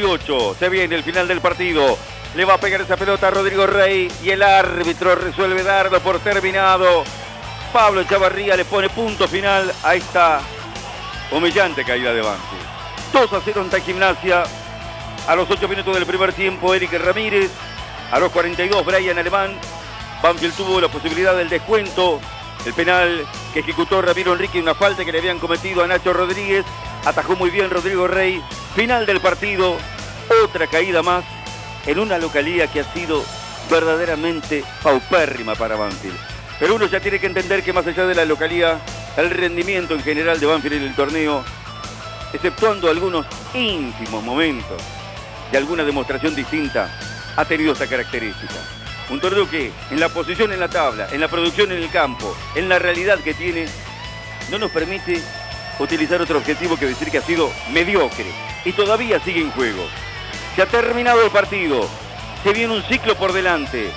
48. Se viene el final del partido. Le va a pegar esa pelota a Rodrigo Rey y el árbitro resuelve darlo por terminado. Pablo Chavarría le pone punto final a esta humillante caída de Banfield. 2 a 0 ante Gimnasia. A los 8 minutos del primer tiempo, Eric Ramírez. A los 42, Brian Alemán. Banfield tuvo la posibilidad del descuento. El penal que ejecutó Ramiro Enrique, una falta que le habían cometido a Nacho Rodríguez. Atajó muy bien Rodrigo Rey. Final del partido, otra caída más en una localía que ha sido verdaderamente paupérrima para Banfield. Pero uno ya tiene que entender que más allá de la localía, el rendimiento en general de Banfield en el torneo, exceptuando algunos ínfimos momentos de alguna demostración distinta, ha tenido esta característica. Un torneo que en la posición en la tabla, en la producción en el campo, en la realidad que tiene, no nos permite utilizar otro objetivo que decir que ha sido mediocre y todavía sigue en juego. Se ha terminado el partido, se viene un ciclo por delante,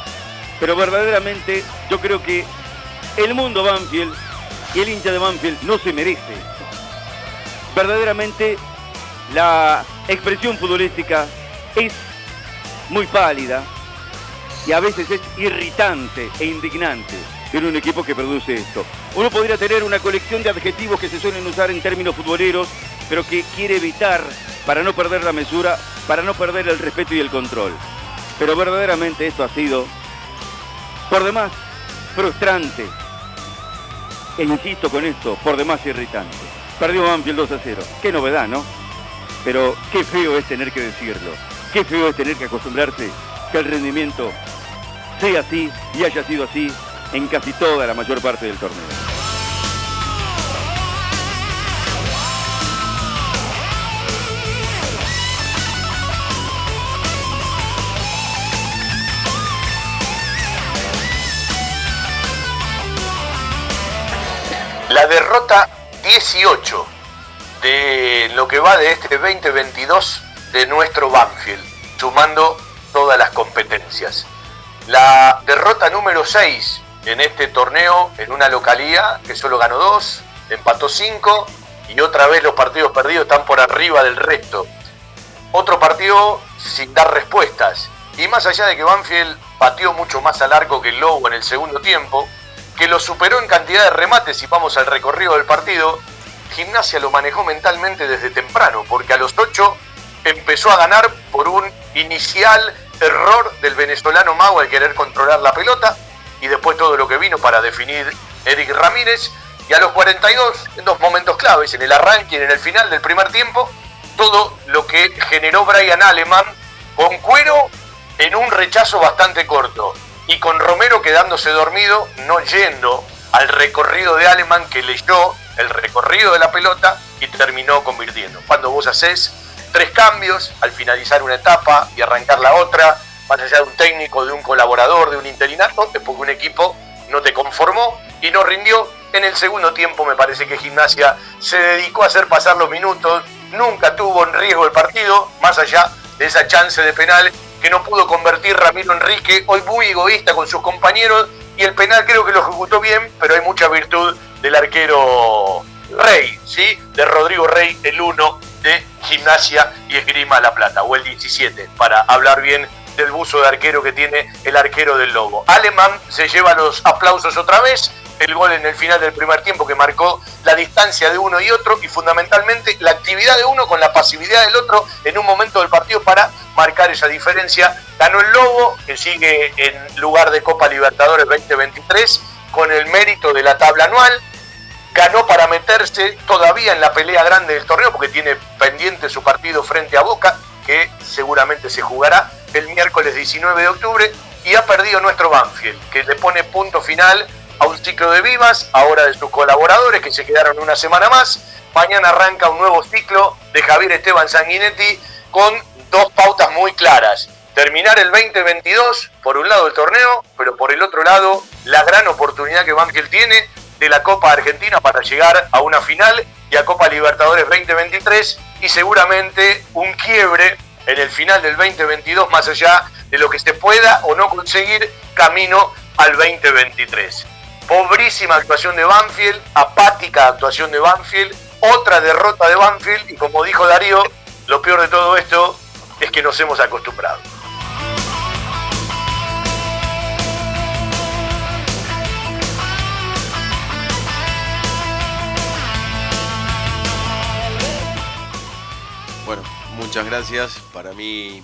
pero verdaderamente yo creo que el mundo Banfield y el hincha de Banfield no se merece. Verdaderamente la expresión futbolística es muy pálida y a veces es irritante e indignante en un equipo que produce esto. Uno podría tener una colección de adjetivos que se suelen usar en términos futboleros, pero que quiere evitar para no perder la mesura, para no perder el respeto y el control. Pero verdaderamente esto ha sido, por demás, frustrante. E insisto con esto, por demás irritante. Perdió Banfield 2 a 0. Qué novedad, ¿no? Pero qué feo es tener que decirlo. Qué feo es tener que acostumbrarse que el rendimiento sea así y haya sido así en casi toda la mayor parte del torneo. Derrota 18 de lo que va de este 2022 de nuestro Banfield, sumando todas las competencias. La derrota número 6 en este torneo en una localía que solo ganó 2, empató 5 y otra vez los partidos perdidos están por arriba del resto. Otro partido sin dar respuestas. Y más allá de que Banfield pateó mucho más al arco que el Lobo en el segundo tiempo, que lo superó en cantidad de remates si vamos al recorrido del partido, Gimnasia lo manejó mentalmente desde temprano, porque a los 8 empezó a ganar por un inicial error del venezolano Mago al querer controlar la pelota y después todo lo que vino para definir Eric Ramírez. Y a los 42, en dos momentos claves, en el arranque y en el final del primer tiempo, todo lo que generó Brian Aleman con cuero en un rechazo bastante corto y con Romero quedándose dormido, no yendo al recorrido de Alemán que leyó el recorrido de la pelota y terminó convirtiendo. Cuando vos haces tres cambios al finalizar una etapa y arrancar la otra, más allá de un técnico, de un colaborador, de un interinato, es porque un equipo no te conformó y no rindió. En el segundo tiempo me parece que Gimnasia se dedicó a hacer pasar los minutos, nunca tuvo en riesgo el partido, más allá de esa chance de penal que no pudo convertir Ramiro Enrique, hoy muy egoísta con sus compañeros, y el penal creo que lo ejecutó bien, pero hay mucha virtud del arquero Rey, ¿sí? De Rodrigo Rey, el 1 de Gimnasia y Esgrima La Plata, o el 17, para hablar bien del buzo de arquero que tiene el arquero del Lobo. Alemán se lleva los aplausos otra vez, el gol en el final del primer tiempo que marcó la distancia de uno y otro y fundamentalmente la actividad de uno con la pasividad del otro en un momento del partido para marcar esa diferencia. Ganó el Lobo, que sigue en lugar de Copa Libertadores 2023 con el mérito de la tabla anual. Ganó para meterse todavía en la pelea grande del torneo porque tiene pendiente su partido frente a Boca, que seguramente se jugará el miércoles 19 de octubre. Y ha perdido nuestro Banfield, que le pone punto final a un ciclo de vivas, ahora de sus colaboradores que se quedaron una semana más. Mañana arranca un nuevo ciclo de Javier Esteban Sanguinetti con dos pautas muy claras. Terminar el 2022, por un lado el torneo, pero por el otro lado la gran oportunidad que Banfield tiene de la Copa Argentina para llegar a una final y a Copa Libertadores 2023 y seguramente un quiebre en el final del 2022 más allá de lo que se pueda o no conseguir camino al 2023. Pobrísima actuación de Banfield, apática actuación de Banfield, otra derrota de Banfield y como dijo Darío, lo peor de todo esto es que nos hemos acostumbrado. Bueno, muchas gracias. Para mí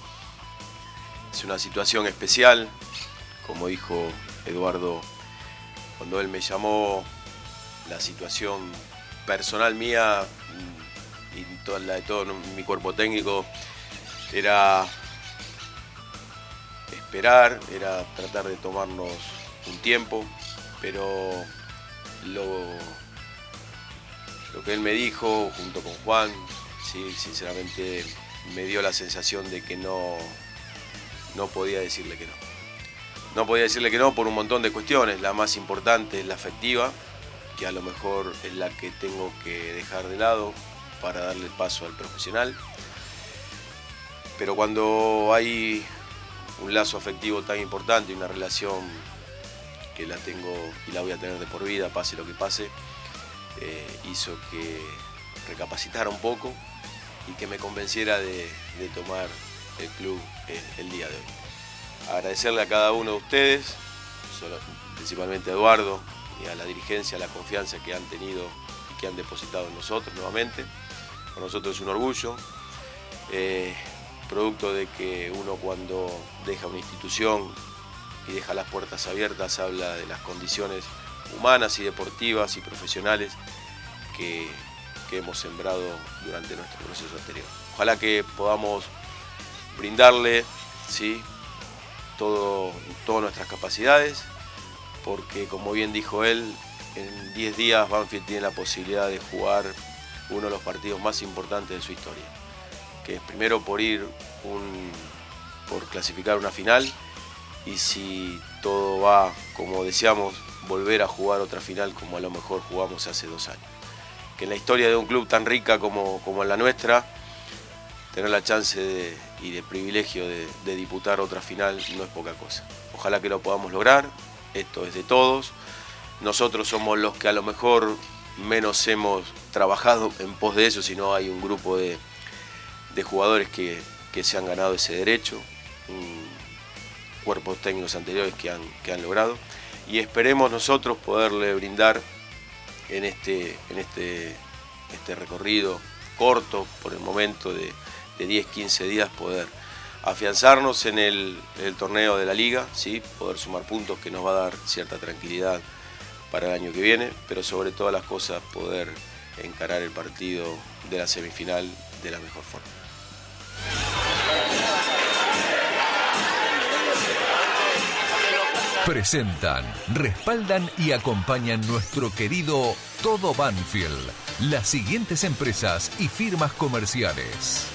es una situación especial, como dijo Eduardo cuando él me llamó, la situación personal mía y toda la de todo mi cuerpo técnico era esperar, era tratar de tomarnos un tiempo, pero lo, lo que él me dijo junto con Juan, sí, sinceramente me dio la sensación de que no, no podía decirle que no. No podía decirle que no por un montón de cuestiones. La más importante es la afectiva, que a lo mejor es la que tengo que dejar de lado para darle paso al profesional. Pero cuando hay un lazo afectivo tan importante, una relación que la tengo y la voy a tener de por vida, pase lo que pase, eh, hizo que recapacitara un poco y que me convenciera de, tomar el club eh, el día de hoy agradecerle a cada uno de ustedes, principalmente a Eduardo y a la dirigencia, la confianza que han tenido y que han depositado en nosotros nuevamente. Para nosotros es un orgullo, eh, producto de que uno cuando deja una institución y deja las puertas abiertas habla de las condiciones humanas y deportivas y profesionales que, que hemos sembrado durante nuestro proceso anterior. Ojalá que podamos brindarle ¿sí? Todo, todas nuestras capacidades, porque como bien dijo él, en 10 días Banfield tiene la posibilidad de jugar uno de los partidos más importantes de su historia, que es primero por ir un, por clasificar una final y si todo va como deseamos, volver a jugar otra final como a lo mejor jugamos hace dos años. Que en la historia de un club tan rica como, como en la nuestra, tener la chance de, y de privilegio de, de disputar otra final no es poca cosa. Ojalá que lo podamos lograr, esto es de todos. Nosotros somos los que a lo mejor menos hemos trabajado en pos de eso, sino hay un grupo de, jugadores que, se han ganado ese derecho, cuerpos técnicos anteriores que han, que han logrado, y esperemos nosotros poderle brindar en este, en este, este recorrido corto por el momento de, de 10, 15 días poder afianzarnos en el, torneo de la liga, ¿sí? poder sumar puntos que nos va a dar cierta tranquilidad para el año que viene, pero sobre todas las cosas poder encarar el partido de la semifinal de la mejor forma. Presentan, respaldan y acompañan nuestro querido Todo Banfield, las siguientes empresas y firmas comerciales.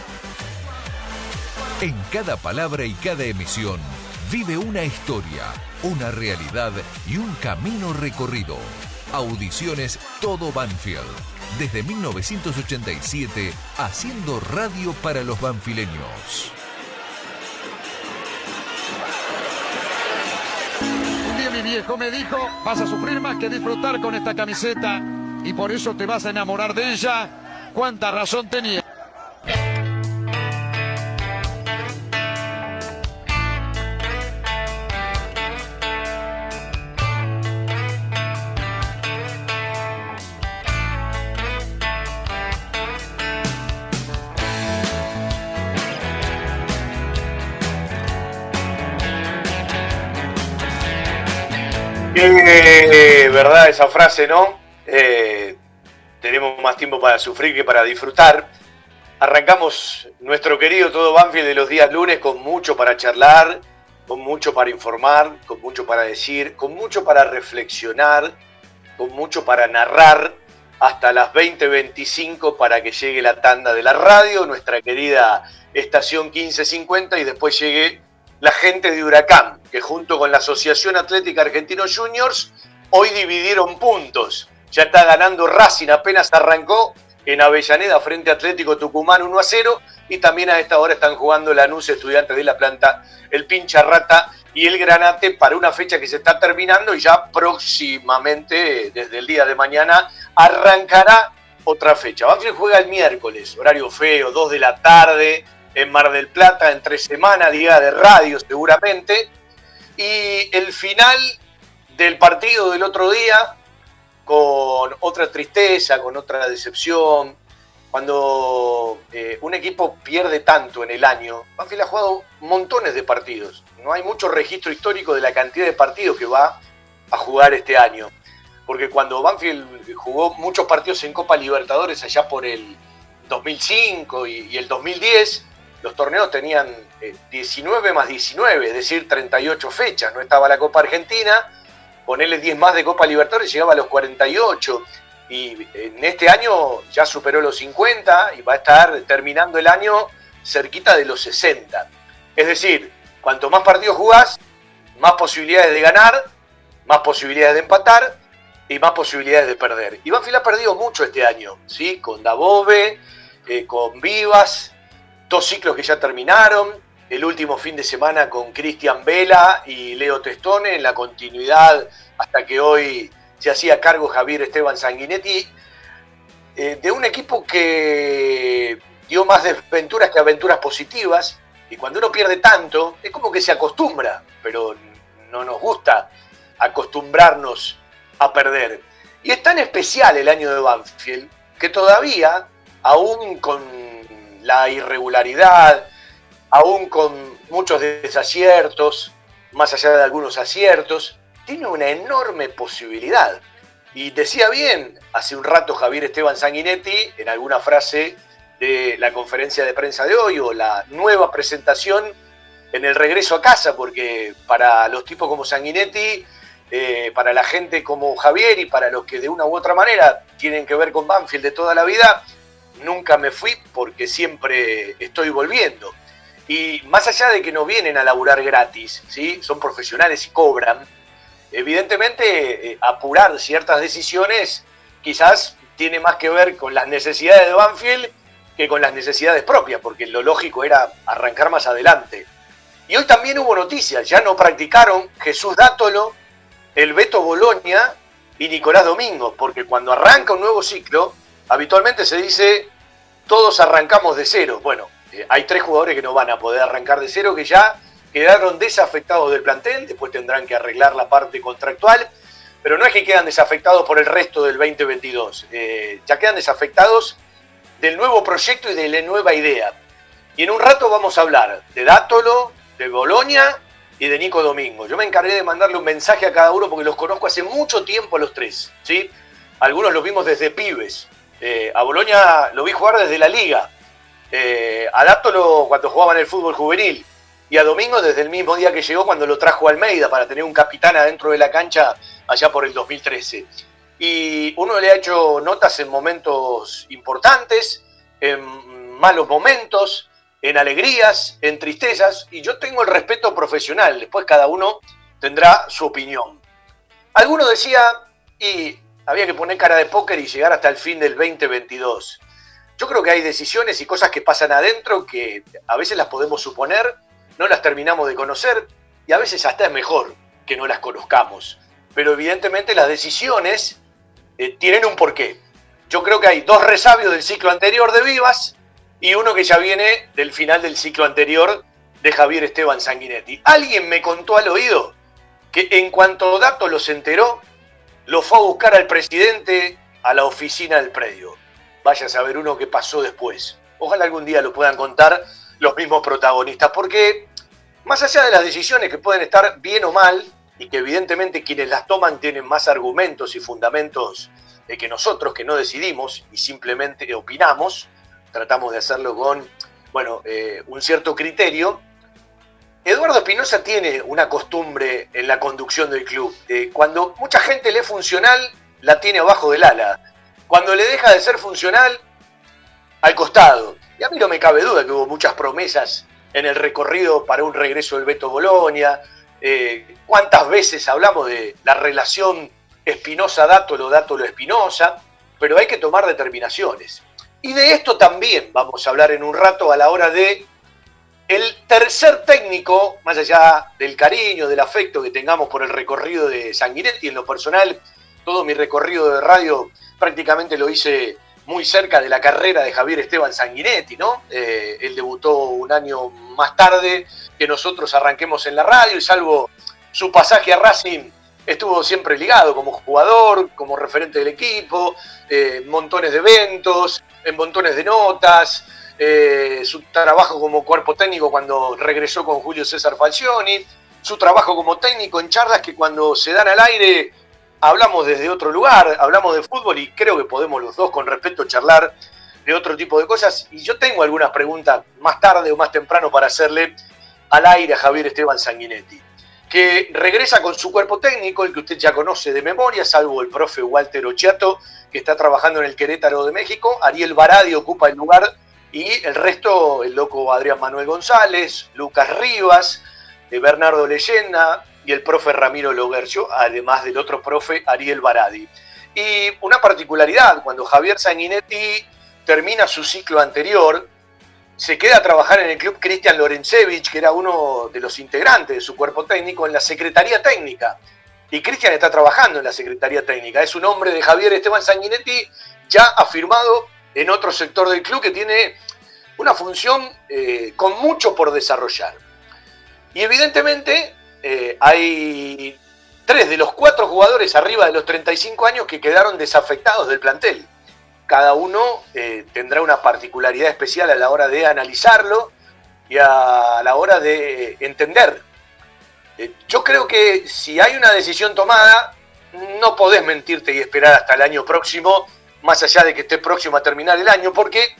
En cada palabra y cada emisión vive una historia, una realidad y un camino recorrido. Audiciones Todo Banfield. Desde 1987, haciendo radio para los banfileños. Un día mi viejo me dijo, vas a sufrir más que disfrutar con esta camiseta y por eso te vas a enamorar de ella. ¿Cuánta razón tenía? Esa frase, ¿no? Eh, tenemos más tiempo para sufrir que para disfrutar. Arrancamos nuestro querido Todo Banfield de los días lunes con mucho para charlar, con mucho para informar, con mucho para decir, con mucho para reflexionar, con mucho para narrar, hasta las 20.25 para que llegue la tanda de la radio, nuestra querida estación 1550 y después llegue la gente de Huracán, que junto con la Asociación Atlética Argentino Juniors, hoy dividieron puntos. Ya está ganando Racing, apenas arrancó en Avellaneda frente a Atlético Tucumán 1 a 0. Y también a esta hora están jugando Lanús, Estudiantes de La Planta, el Pincha Rata y el Granate para una fecha que se está terminando y ya próximamente, desde el día de mañana, arrancará otra fecha. Banfield juega el miércoles, horario feo, 2 de la tarde, en Mar del Plata en tres semanas, día de radio seguramente. Y el final del partido del otro día, con otra tristeza, con otra decepción, cuando eh, un equipo pierde tanto en el año, Banfield ha jugado montones de partidos. No hay mucho registro histórico de la cantidad de partidos que va a jugar este año. Porque cuando Banfield jugó muchos partidos en Copa Libertadores allá por el 2005 y, el 2010, los torneos tenían 19 eh, más 19, es decir, 38 fechas. No estaba la Copa Argentina, ponerle 10 más de Copa Libertadores llegaba a los 48. Y en este año ya superó los 50 y va a estar terminando el año cerquita de los 60. Es decir, cuanto más partidos jugás, más posibilidades de ganar, más posibilidades de empatar y más posibilidades de perder. Y Banfield ha perdido mucho este año, ¿sí? Con Dabove, eh, con Vivas, dos ciclos que ya terminaron, el último fin de semana con Cristian Vela y Leo Testone, en la continuidad hasta que hoy se hacía cargo Javier Esteban Sanguinetti, eh, de un equipo que dio más desventuras que aventuras positivas, y cuando uno pierde tanto, es como que se acostumbra, pero no nos gusta acostumbrarnos a perder. Y es tan especial el año de Banfield que todavía, aún con la irregularidad, aún con muchos desaciertos, más allá de algunos aciertos, tiene una enorme posibilidad. Y decía bien hace un rato Javier Esteban Sanguinetti en alguna frase de la conferencia de prensa de hoy o la nueva presentación en el regreso a casa, porque para los tipos como Sanguinetti, eh, para la gente como Javier y para los que de una u otra manera tienen que ver con Banfield de toda la vida, nunca me fui porque siempre estoy volviendo. Y más allá de que no vienen a laburar gratis, son profesionales y cobran, evidentemente eh, apurar ciertas decisiones quizás tiene más que ver con las necesidades de Banfield que con las necesidades propias, porque lo lógico era arrancar más adelante. Y hoy también hubo noticias, ya no practicaron Jesús Dátolo, el Beto Bolonia y Nicolás Domingo, porque cuando arranca un nuevo ciclo, habitualmente se dice todos arrancamos de cero. Bueno, eh, hay tres jugadores que no van a poder arrancar de cero, que ya quedaron desafectados del plantel, después tendrán que arreglar la parte contractual. pero no es que quedan desafectados por el resto del 2022, eh, ya quedan desafectados del nuevo proyecto y de la nueva idea. Y en un rato vamos a hablar de Dátolo, de Bolonia y de Nico Domingo. Yo me encargué de mandarle un mensaje a cada uno porque los conozco hace mucho tiempo a los tres. ¿sí? Algunos los vimos desde pibes. Eh, a Bolonia lo vi jugar desde la liga. Eh, a Dátolo cuando jugaba en el fútbol juvenil. Y a Domingo desde el mismo día que llegó cuando lo trajo Almeida para tener un capitán adentro de la cancha allá por el 2013. Y uno le ha hecho notas en momentos importantes, en malos momentos, en alegrías, en tristezas, y yo tengo el respeto profesional, después cada uno tendrá su opinión. Alguno decía, y había que poner cara de póker y llegar hasta el fin del 2022. Yo creo que hay decisiones y cosas que pasan adentro que a veces las podemos suponer, no las terminamos de conocer y a veces hasta es mejor que no las conozcamos. Pero evidentemente las decisiones eh, tienen un porqué. Yo creo que hay dos resabios del ciclo anterior de Vivas y uno que ya viene del final del ciclo anterior de Javier Esteban Sanguinetti. Alguien me contó al oído que en cuanto Dato los enteró, lo fue a buscar al presidente a la oficina del predio. Vaya a saber uno qué pasó después. Ojalá algún día lo puedan contar los mismos protagonistas, porque más allá de las decisiones que pueden estar bien o mal, y que evidentemente quienes las toman tienen más argumentos y fundamentos de que nosotros que no decidimos y simplemente opinamos, tratamos de hacerlo con, bueno, eh, un cierto criterio. Eduardo Espinosa tiene una costumbre en la conducción del club. cuando mucha gente le es funcional, la tiene abajo del ala. Cuando le deja de ser funcional, al costado. Y a mí no me cabe duda que hubo muchas promesas en el recorrido para un regreso del Beto Bolonia. Eh, ¿Cuántas veces hablamos de la relación Espinosa-Dátolo, Dátolo-Espinosa? Pero hay que tomar determinaciones. Y de esto también vamos a hablar en un rato a la hora de el tercer técnico, más allá del cariño, del afecto que tengamos por el recorrido de Sanguinetti, en lo personal, todo mi recorrido de radio prácticamente lo hice muy cerca de la carrera de Javier Esteban Sanguinetti, ¿no? Eh, él debutó un año más tarde que nosotros arranquemos en la radio y salvo su pasaje a Racing estuvo siempre ligado como jugador, como referente del equipo, eh, montones de eventos, en montones de notas, eh, su trabajo como cuerpo técnico cuando regresó con Julio César Falcioni, su trabajo como técnico en charlas que cuando se dan al aire hablamos desde otro lugar, hablamos de fútbol y creo que podemos los dos con respeto charlar de otro tipo de cosas. Y yo tengo algunas preguntas más tarde o más temprano para hacerle al aire a Javier Esteban Sanguinetti que regresa con su cuerpo técnico, el que usted ya conoce de memoria, salvo el profe Walter Ochiato, que está trabajando en el Querétaro de México, Ariel Baradi ocupa el lugar y el resto, el loco Adrián Manuel González, Lucas Rivas, Bernardo Leyenda y el profe Ramiro Logercio, además del otro profe Ariel Baradi. Y una particularidad, cuando Javier Sanguinetti termina su ciclo anterior, se queda a trabajar en el club Cristian Lorencevich, que era uno de los integrantes de su cuerpo técnico, en la Secretaría Técnica. Y Cristian está trabajando en la Secretaría Técnica. Es un hombre de Javier Esteban Sanguinetti, ya afirmado en otro sector del club que tiene una función eh, con mucho por desarrollar. Y evidentemente eh, hay tres de los cuatro jugadores arriba de los 35 años que quedaron desafectados del plantel cada uno eh, tendrá una particularidad especial a la hora de analizarlo y a la hora de entender. Eh, yo creo que si hay una decisión tomada, no podés mentirte y esperar hasta el año próximo, más allá de que esté próximo a terminar el año, porque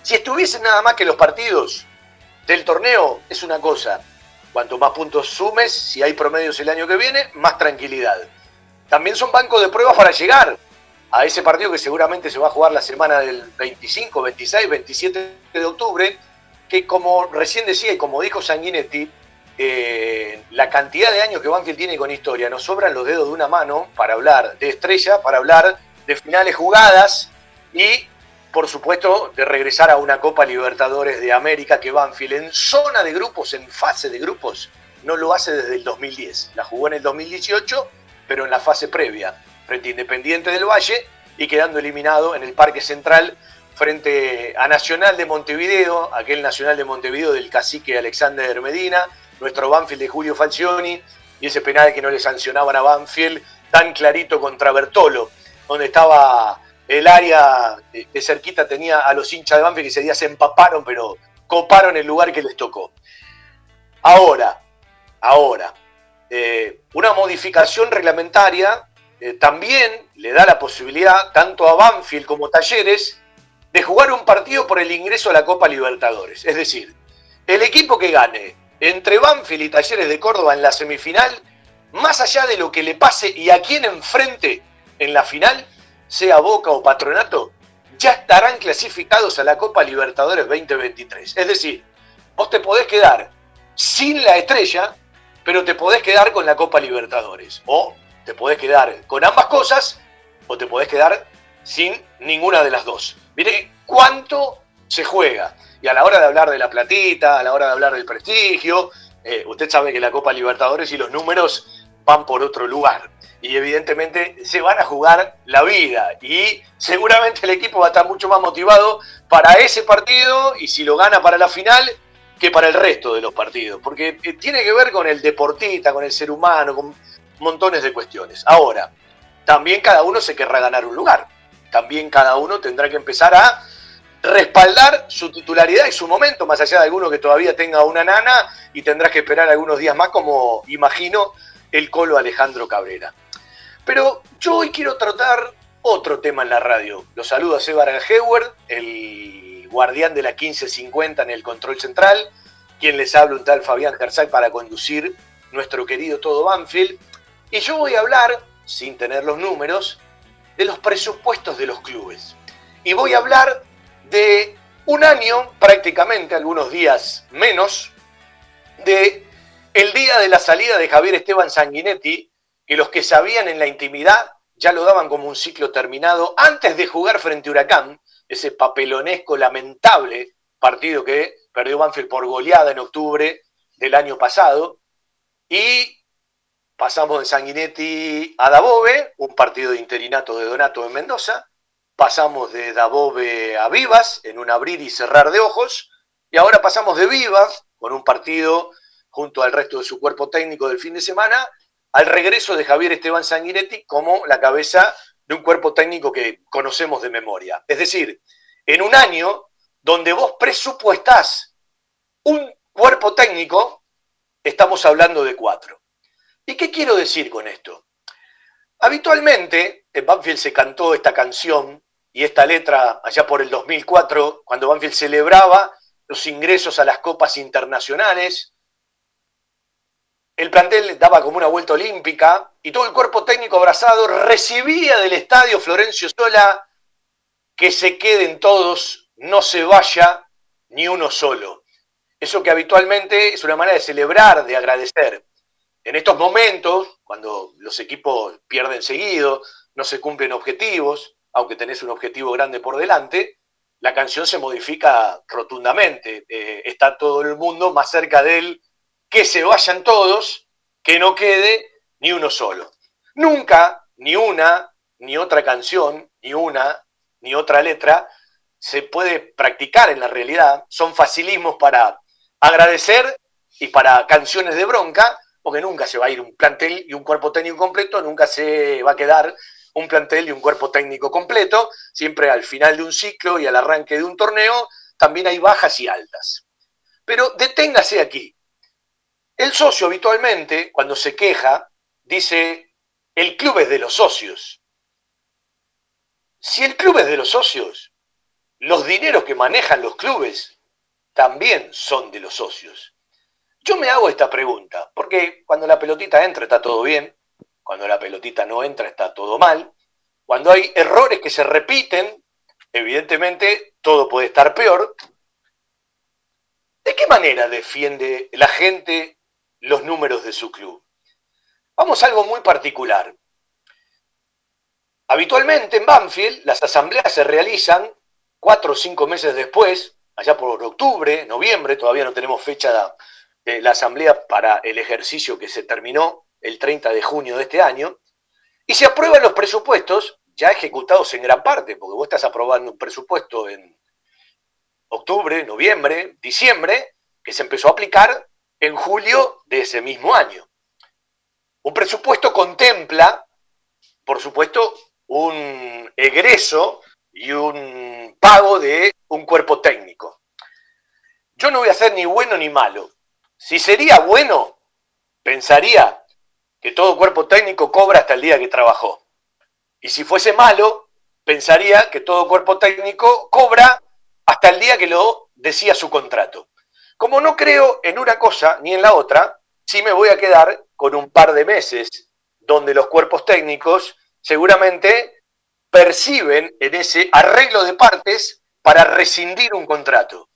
si estuviesen nada más que los partidos del torneo, es una cosa. Cuanto más puntos sumes, si hay promedios el año que viene, más tranquilidad. También son bancos de pruebas para llegar a ese partido que seguramente se va a jugar la semana del 25, 26, 27 de octubre, que como recién decía y como dijo Sanguinetti, eh, la cantidad de años que Banfield tiene con historia, nos sobran los dedos de una mano para hablar de estrella, para hablar de finales jugadas y, por supuesto, de regresar a una Copa Libertadores de América que Banfield en zona de grupos, en fase de grupos, no lo hace desde el 2010. La jugó en el 2018, pero en la fase previa frente a Independiente del Valle y quedando eliminado en el Parque Central frente a Nacional de Montevideo, aquel Nacional de Montevideo del cacique Alexander Medina, nuestro Banfield de Julio Falcioni y ese penal que no le sancionaban a Banfield tan clarito contra Bertolo, donde estaba el área de cerquita tenía a los hinchas de Banfield que ese día se empaparon, pero coparon el lugar que les tocó. Ahora, ahora, eh, una modificación reglamentaria eh, también le da la posibilidad tanto a Banfield como Talleres de jugar un partido por el ingreso a la Copa Libertadores. Es decir, el equipo que gane entre Banfield y Talleres de Córdoba en la semifinal, más allá de lo que le pase y a quién enfrente en la final, sea Boca o Patronato, ya estarán clasificados a la Copa Libertadores 2023. Es decir, vos te podés quedar sin la estrella, pero te podés quedar con la Copa Libertadores. O te podés quedar con ambas cosas, o te podés quedar sin ninguna de las dos. Mire cuánto se juega. Y a la hora de hablar de la platita, a la hora de hablar del prestigio, eh, usted sabe que la Copa Libertadores y los números van por otro lugar. Y evidentemente se van a jugar la vida. Y seguramente el equipo va a estar mucho más motivado para ese partido y si lo gana para la final que para el resto de los partidos. Porque eh, tiene que ver con el deportista, con el ser humano, con montones de cuestiones. Ahora, también cada uno se querrá ganar un lugar. También cada uno tendrá que empezar a respaldar su titularidad y su momento, más allá de alguno que todavía tenga una nana y tendrás que esperar algunos días más, como imagino el colo Alejandro Cabrera. Pero yo hoy quiero tratar otro tema en la radio. Los saludo a Seba Heward, el guardián de la 1550 en el control central, quien les habla un tal Fabián Gersay para conducir nuestro querido Todo Banfield. Y yo voy a hablar, sin tener los números, de los presupuestos de los clubes. Y voy a hablar de un año, prácticamente algunos días menos, de el día de la salida de Javier Esteban Sanguinetti, que los que sabían en la intimidad ya lo daban como un ciclo terminado antes de jugar frente a Huracán, ese papelonesco, lamentable partido que perdió Banfield por goleada en octubre del año pasado. Y pasamos de Sanguinetti a Dabove, un partido de interinato de Donato en Mendoza, pasamos de Dabove a Vivas en un abrir y cerrar de ojos, y ahora pasamos de Vivas con un partido junto al resto de su cuerpo técnico del fin de semana, al regreso de Javier Esteban Sanguinetti como la cabeza de un cuerpo técnico que conocemos de memoria. Es decir, en un año donde vos presupuestás un cuerpo técnico, estamos hablando de cuatro. ¿Y qué quiero decir con esto? Habitualmente en Banfield se cantó esta canción y esta letra allá por el 2004, cuando Banfield celebraba los ingresos a las copas internacionales. El plantel daba como una vuelta olímpica y todo el cuerpo técnico abrazado recibía del estadio Florencio Sola que se queden todos, no se vaya ni uno solo. Eso que habitualmente es una manera de celebrar, de agradecer. En estos momentos, cuando los equipos pierden seguido, no se cumplen objetivos, aunque tenés un objetivo grande por delante, la canción se modifica rotundamente. Eh, está todo el mundo más cerca de él, que se vayan todos, que no quede ni uno solo. Nunca, ni una, ni otra canción, ni una, ni otra letra, se puede practicar en la realidad. Son facilismos para agradecer y para canciones de bronca, porque nunca se va a ir un plantel y un cuerpo técnico completo, nunca se va a quedar un plantel y un cuerpo técnico completo, siempre al final de un ciclo y al arranque de un torneo, también hay bajas y altas. Pero deténgase aquí. El socio habitualmente, cuando se queja, dice, el club es de los socios. Si el club es de los socios, los dineros que manejan los clubes también son de los socios. Yo me hago esta pregunta, porque cuando la pelotita entra está todo bien, cuando la pelotita no entra está todo mal. Cuando hay errores que se repiten, evidentemente todo puede estar peor. ¿De qué manera defiende la gente los números de su club? Vamos a algo muy particular. Habitualmente en Banfield las asambleas se realizan cuatro o cinco meses después, allá por octubre, noviembre, todavía no tenemos fecha de la asamblea para el ejercicio que se terminó el 30 de junio de este año, y se aprueban los presupuestos ya ejecutados en gran parte, porque vos estás aprobando un presupuesto en octubre, noviembre, diciembre, que se empezó a aplicar en julio de ese mismo año. Un presupuesto contempla por supuesto, un egreso y un pago de un cuerpo técnico. Yo no voy a ser ni bueno ni malo. Si sería bueno, pensaría que todo cuerpo técnico cobra hasta el día que trabajó. Y si fuese malo, pensaría que todo cuerpo técnico cobra hasta el día que lo decía su contrato. Como no creo en una cosa ni en la otra, sí me voy a quedar con un par de meses donde los cuerpos técnicos seguramente perciben en ese arreglo de partes para rescindir un contrato.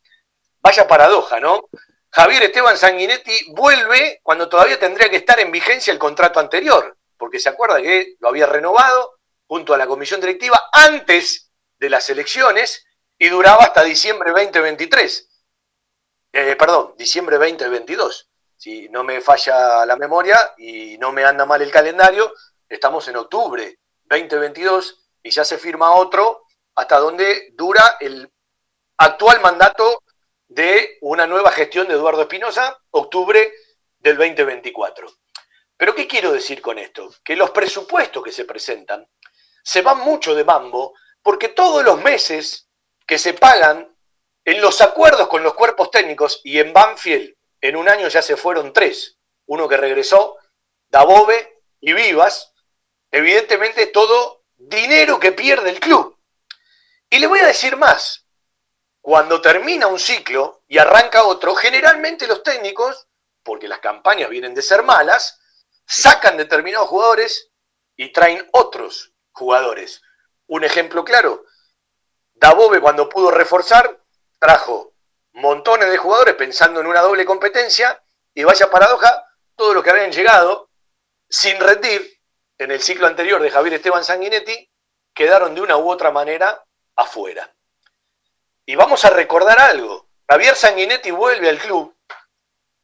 Vaya paradoja, ¿no? Javier Esteban Sanguinetti vuelve cuando todavía tendría que estar en vigencia el contrato anterior, porque se acuerda que lo había renovado junto a la comisión directiva antes de las elecciones y duraba hasta diciembre 2023. Eh, perdón, diciembre 2022. Si no me falla la memoria y no me anda mal el calendario, estamos en octubre 2022 y ya se firma otro hasta donde dura el actual mandato de una nueva gestión de Eduardo Espinosa, octubre del 2024. Pero ¿qué quiero decir con esto? Que los presupuestos que se presentan se van mucho de mambo porque todos los meses que se pagan en los acuerdos con los cuerpos técnicos y en Banfield en un año ya se fueron tres, uno que regresó, Dabove y Vivas, evidentemente todo dinero que pierde el club. Y le voy a decir más, cuando termina un ciclo y arranca otro, generalmente los técnicos, porque las campañas vienen de ser malas, sacan determinados jugadores y traen otros jugadores. Un ejemplo claro, Dabove cuando pudo reforzar, trajo montones de jugadores pensando en una doble competencia y vaya paradoja, todos los que habían llegado sin rendir en el ciclo anterior de Javier Esteban Sanguinetti quedaron de una u otra manera afuera. Y vamos a recordar algo. Javier Sanguinetti vuelve al club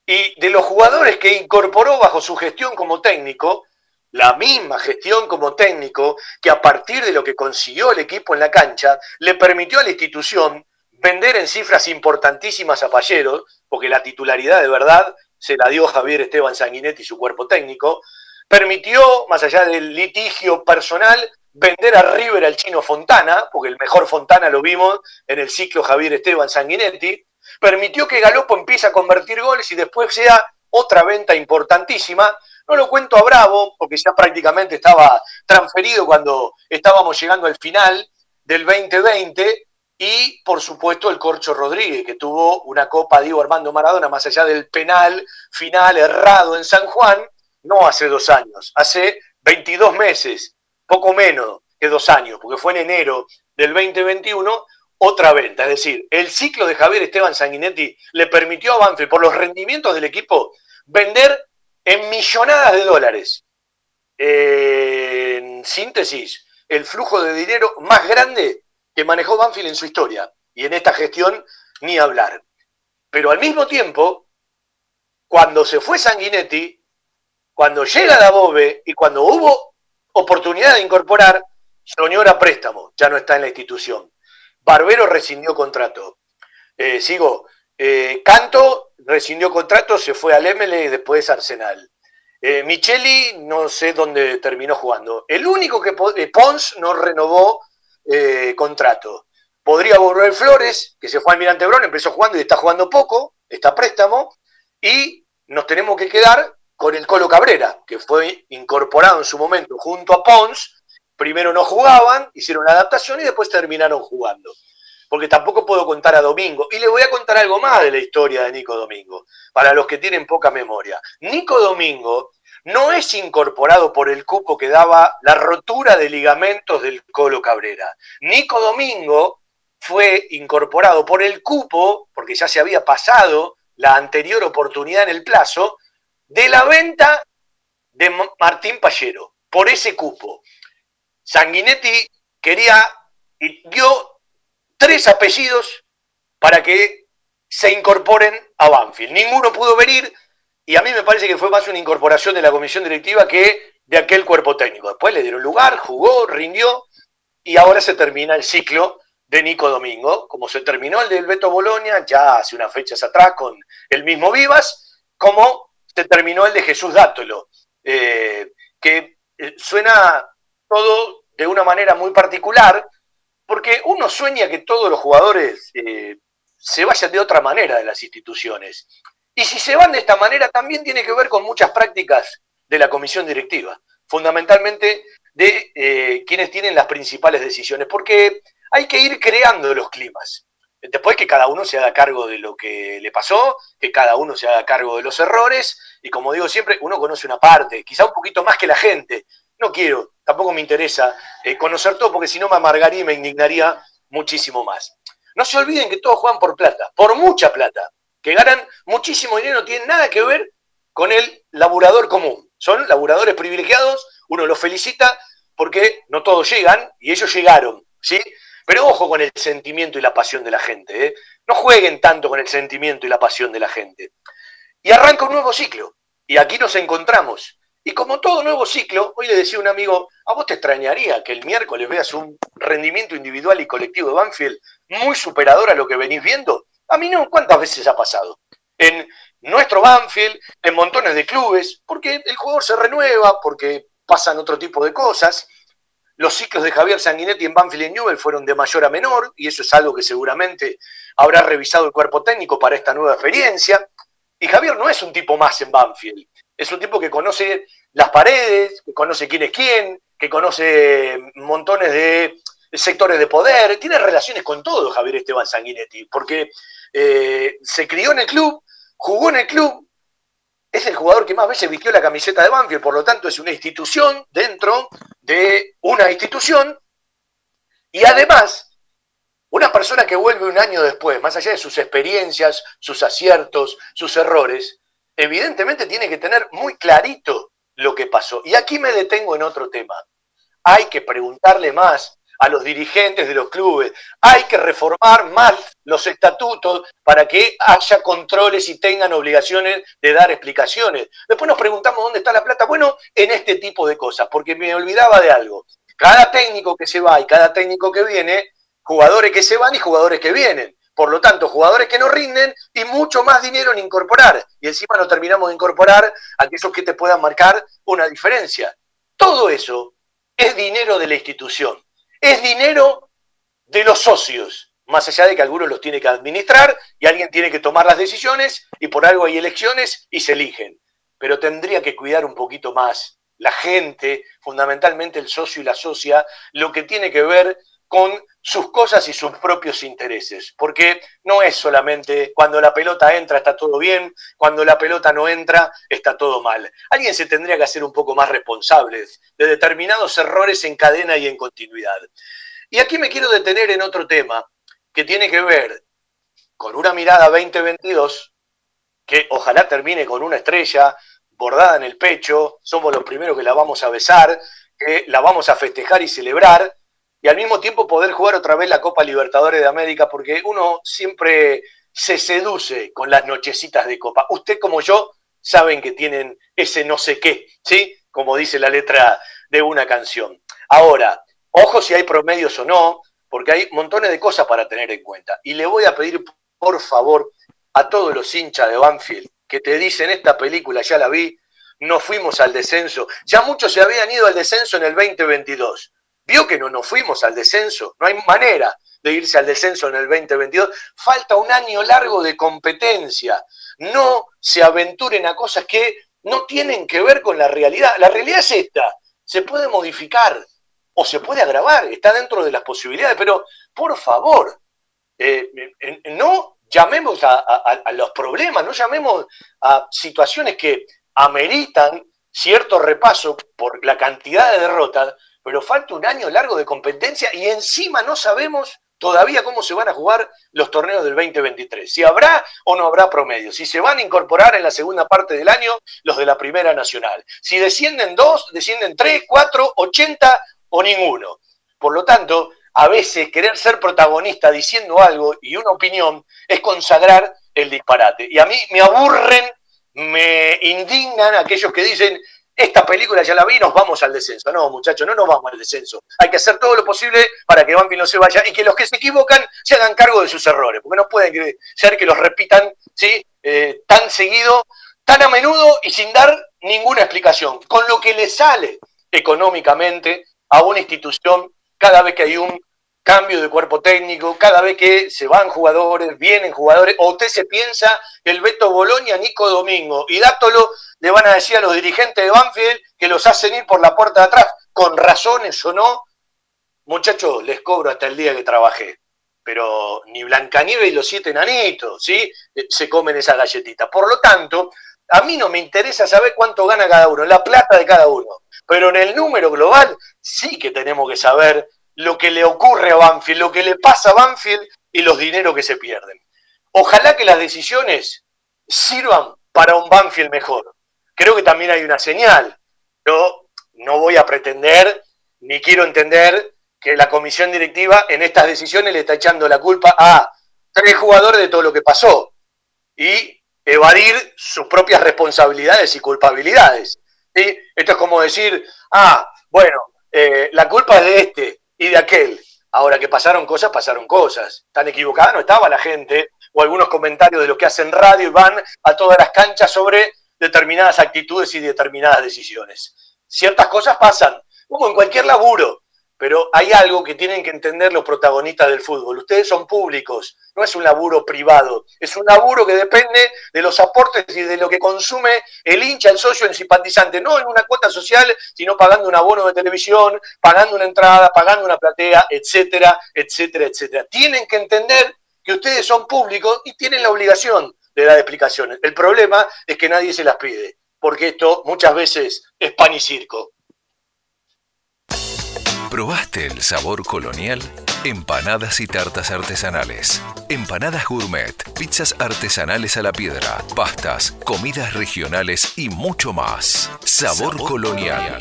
y de los jugadores que incorporó bajo su gestión como técnico, la misma gestión como técnico que a partir de lo que consiguió el equipo en la cancha, le permitió a la institución vender en cifras importantísimas a Pallero, porque la titularidad de verdad se la dio Javier Esteban Sanguinetti y su cuerpo técnico, permitió, más allá del litigio personal, vender a River al chino Fontana, porque el mejor Fontana lo vimos en el ciclo Javier Esteban Sanguinetti, permitió que Galopo empiece a convertir goles y después sea otra venta importantísima. No lo cuento a Bravo, porque ya prácticamente estaba transferido cuando estábamos llegando al final del 2020, y por supuesto el Corcho Rodríguez, que tuvo una Copa Diego Armando Maradona, más allá del penal final errado en San Juan, no hace dos años, hace 22 meses poco menos que dos años, porque fue en enero del 2021, otra venta. Es decir, el ciclo de Javier Esteban Sanguinetti le permitió a Banfield, por los rendimientos del equipo, vender en millonadas de dólares. en síntesis, el flujo de dinero más grande que manejó Banfield en su historia. Y en esta gestión, ni hablar. Pero al mismo tiempo, cuando se fue Sanguinetti, cuando llega Dabove y cuando hubo oportunidad de incorporar, soñó a préstamo, ya no está en la institución. Barbero rescindió contrato. Eh, sigo, eh, Canto rescindió contrato, se fue al ML y después Arsenal. Eh, Micheli no sé dónde terminó jugando. El único que Pons no renovó contrato. Podría volver Flores, que se fue al Mirante Brón, empezó jugando y está jugando poco, está préstamo, y nos tenemos que quedar con el Colo Cabrera, que fue incorporado en su momento junto a Pons. Primero no jugaban, hicieron la adaptación y después terminaron jugando. Porque tampoco puedo contar a Domingo. Y le voy a contar algo más de la historia de Nico Domingo, para los que tienen poca memoria. Nico Domingo no es incorporado por el cuco que daba la rotura de ligamentos del Colo Cabrera. Nico Domingo fue incorporado por el cupo, porque ya se había pasado la anterior oportunidad en el plazo, de la venta de Martín Pallero por ese cupo. Sanguinetti quería y dio tres apellidos para que se incorporen a Banfield. Ninguno pudo venir y a mí me parece que fue más una incorporación de la comisión directiva que de aquel cuerpo técnico. Después le dieron lugar, jugó, rindió y ahora se termina el ciclo de Nico Domingo, como se terminó el del Beto Bolonia ya hace unas fechas atrás con el mismo Vivas, como se terminó el de Jesús Dátolo, eh, que eh, suena todo de una manera muy particular, porque uno sueña que todos los jugadores eh, se vayan de otra manera de las instituciones. Y si se van de esta manera, también tiene que ver con muchas prácticas de la comisión directiva, fundamentalmente de eh, quienes tienen las principales decisiones, porque hay que ir creando los climas. Después que cada uno se haga cargo de lo que le pasó, que cada uno se haga cargo de los errores, y como digo siempre, uno conoce una parte, quizá un poquito más que la gente. No quiero, tampoco me interesa eh, conocer todo, porque si no me amargaría y me indignaría muchísimo más. No se olviden que todos juegan por plata, por mucha plata, que ganan muchísimo dinero, no tienen nada que ver con el laburador común. Son laburadores privilegiados, uno los felicita porque no todos llegan y ellos llegaron, ¿sí? Pero ojo con el sentimiento y la pasión de la gente. ¿eh? No jueguen tanto con el sentimiento y la pasión de la gente. Y arranca un nuevo ciclo. Y aquí nos encontramos. Y como todo nuevo ciclo, hoy le decía a un amigo, a vos te extrañaría que el miércoles veas un rendimiento individual y colectivo de Banfield muy superador a lo que venís viendo. A mí no, ¿cuántas veces ha pasado? En nuestro Banfield, en montones de clubes, porque el jugador se renueva, porque pasan otro tipo de cosas. Los ciclos de Javier Sanguinetti en Banfield y Newell fueron de mayor a menor, y eso es algo que seguramente habrá revisado el cuerpo técnico para esta nueva experiencia. Y Javier no es un tipo más en Banfield, es un tipo que conoce las paredes, que conoce quién es quién, que conoce montones de sectores de poder, tiene relaciones con todo Javier Esteban Sanguinetti, porque eh, se crió en el club, jugó en el club, es el jugador que más veces vistió la camiseta de Banfield, por lo tanto es una institución dentro de una institución y además una persona que vuelve un año después, más allá de sus experiencias, sus aciertos, sus errores, evidentemente tiene que tener muy clarito lo que pasó. Y aquí me detengo en otro tema. Hay que preguntarle más a los dirigentes de los clubes. Hay que reformar más los estatutos para que haya controles y tengan obligaciones de dar explicaciones. Después nos preguntamos dónde está la plata. Bueno, en este tipo de cosas, porque me olvidaba de algo. Cada técnico que se va y cada técnico que viene, jugadores que se van y jugadores que vienen. Por lo tanto, jugadores que no rinden y mucho más dinero en incorporar. Y encima no terminamos de incorporar aquellos que te puedan marcar una diferencia. Todo eso es dinero de la institución es dinero de los socios, más allá de que algunos los tiene que administrar y alguien tiene que tomar las decisiones y por algo hay elecciones y se eligen. Pero tendría que cuidar un poquito más la gente, fundamentalmente el socio y la socia, lo que tiene que ver con sus cosas y sus propios intereses, porque no es solamente cuando la pelota entra está todo bien, cuando la pelota no entra está todo mal. Alguien se tendría que hacer un poco más responsable de determinados errores en cadena y en continuidad. Y aquí me quiero detener en otro tema que tiene que ver con una mirada 2022 que ojalá termine con una estrella bordada en el pecho, somos los primeros que la vamos a besar, que la vamos a festejar y celebrar, y al mismo tiempo poder jugar otra vez la Copa Libertadores de América, porque uno siempre se seduce con las nochecitas de Copa. Usted como yo saben que tienen ese no sé qué, ¿sí? Como dice la letra de una canción. Ahora, ojo si hay promedios o no, porque hay montones de cosas para tener en cuenta. Y le voy a pedir, por favor, a todos los hinchas de Banfield que te dicen, esta película ya la vi, no fuimos al descenso. Ya muchos se habían ido al descenso en el 2022 vio que no nos fuimos al descenso, no hay manera de irse al descenso en el 2022, falta un año largo de competencia, no se aventuren a cosas que no tienen que ver con la realidad, la realidad es esta, se puede modificar o se puede agravar, está dentro de las posibilidades, pero por favor, eh, no llamemos a, a los problemas, no llamemos a situaciones que ameritan cierto repaso por la cantidad de derrotas, pero falta un año largo de competencia y encima no sabemos todavía cómo se van a jugar los torneos del 2023. Si habrá o no habrá promedio. Si se van a incorporar en la segunda parte del año los de la Primera Nacional. Si descienden dos, descienden tres, cuatro, ochenta o ninguno. Por lo tanto, a veces querer ser protagonista diciendo algo y una opinión es consagrar el disparate. Y a mí me aburren, me indignan aquellos que dicen esta película ya la vi, nos vamos al descenso. No, muchachos, no nos vamos al descenso. Hay que hacer todo lo posible para que Banfield no se vaya y que los que se equivocan se hagan cargo de sus errores, porque no pueden ser que los repitan. Eh, tan seguido, tan a menudo y sin dar ninguna explicación, con lo que les sale económicamente a una institución cada vez que hay un cambio de cuerpo técnico, cada vez que se van jugadores, vienen jugadores, o usted se piensa el Beto Bolonia, Nico Domingo y Dátolo le van a decir a los dirigentes de Banfield que los hacen ir por la puerta de atrás, con razones o no, muchachos, les cobro hasta el día que trabajé. Pero ni Blancanieves y los siete nanitos, ¿sí? Eh, se comen esa galletita. Por lo tanto, a mí no me interesa saber cuánto gana cada uno, la plata de cada uno. Pero en el número global sí que tenemos que saber lo que le ocurre a Banfield, lo que le pasa a Banfield y los dineros que se pierden. Ojalá que las decisiones sirvan para un Banfield mejor. Creo que también hay una señal. Yo no voy a pretender ni quiero entender que la comisión directiva en estas decisiones le está echando la culpa a tres jugadores de todo lo que pasó y evadir sus propias responsabilidades y culpabilidades. Esto es como decir, ah, bueno, eh, la culpa es de este y de aquel. Ahora que pasaron cosas, pasaron cosas. Tan equivocada no estaba la gente, o algunos comentarios de los que hacen radio y van a todas las canchas sobre determinadas actitudes y determinadas decisiones. Ciertas cosas pasan, como en cualquier laburo. Pero hay algo que tienen que entender los protagonistas del fútbol. Ustedes son públicos, no es un laburo privado, es un laburo que depende de los aportes y de lo que consume el hincha, el socio, el simpatizante, no en una cuota social, sino pagando un abono de televisión, pagando una entrada, pagando una platea, etcétera, etcétera, etcétera. Tienen que entender que ustedes son públicos y tienen la obligación de dar explicaciones. El problema es que nadie se las pide, porque esto muchas veces es pan y circo. ¿Probaste el sabor colonial? Empanadas y tartas artesanales. Empanadas gourmet, pizzas artesanales a la piedra, pastas, comidas regionales y mucho más. Sabor, colonial.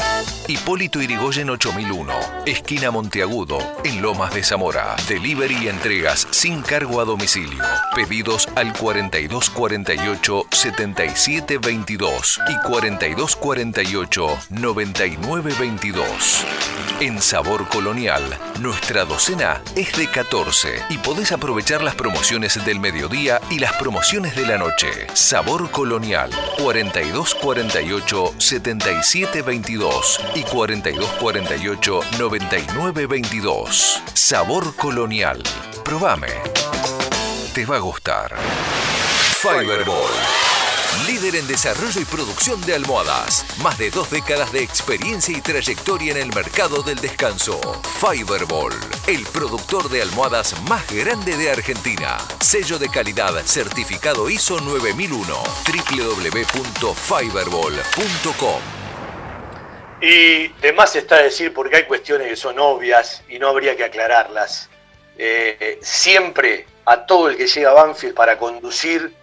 Hipólito Irigoyen 8001, esquina Monteagudo, en Lomas de Zamora. Delivery y entregas sin cargo a domicilio. Pedidos al 4248 7722 y 4248 9922. En Sabor Colonial, nuestra docena es de 14 y podés aprovechar las promociones del mediodía y las promociones de la noche. Sabor Colonial 4248 7722 y 4248 9922. Sabor Colonial. Probame. Te va a gustar. Fiberball líder en desarrollo y producción de almohadas. Más de dos décadas de experiencia y trayectoria en el mercado del descanso. Fiberball, el productor de almohadas más grande de Argentina. Sello de calidad certificado ISO 9001. www.fiberball.com. Y de más está decir porque hay cuestiones que son obvias y no habría que aclararlas. Eh, siempre a todo el que llega a Banfield para conducir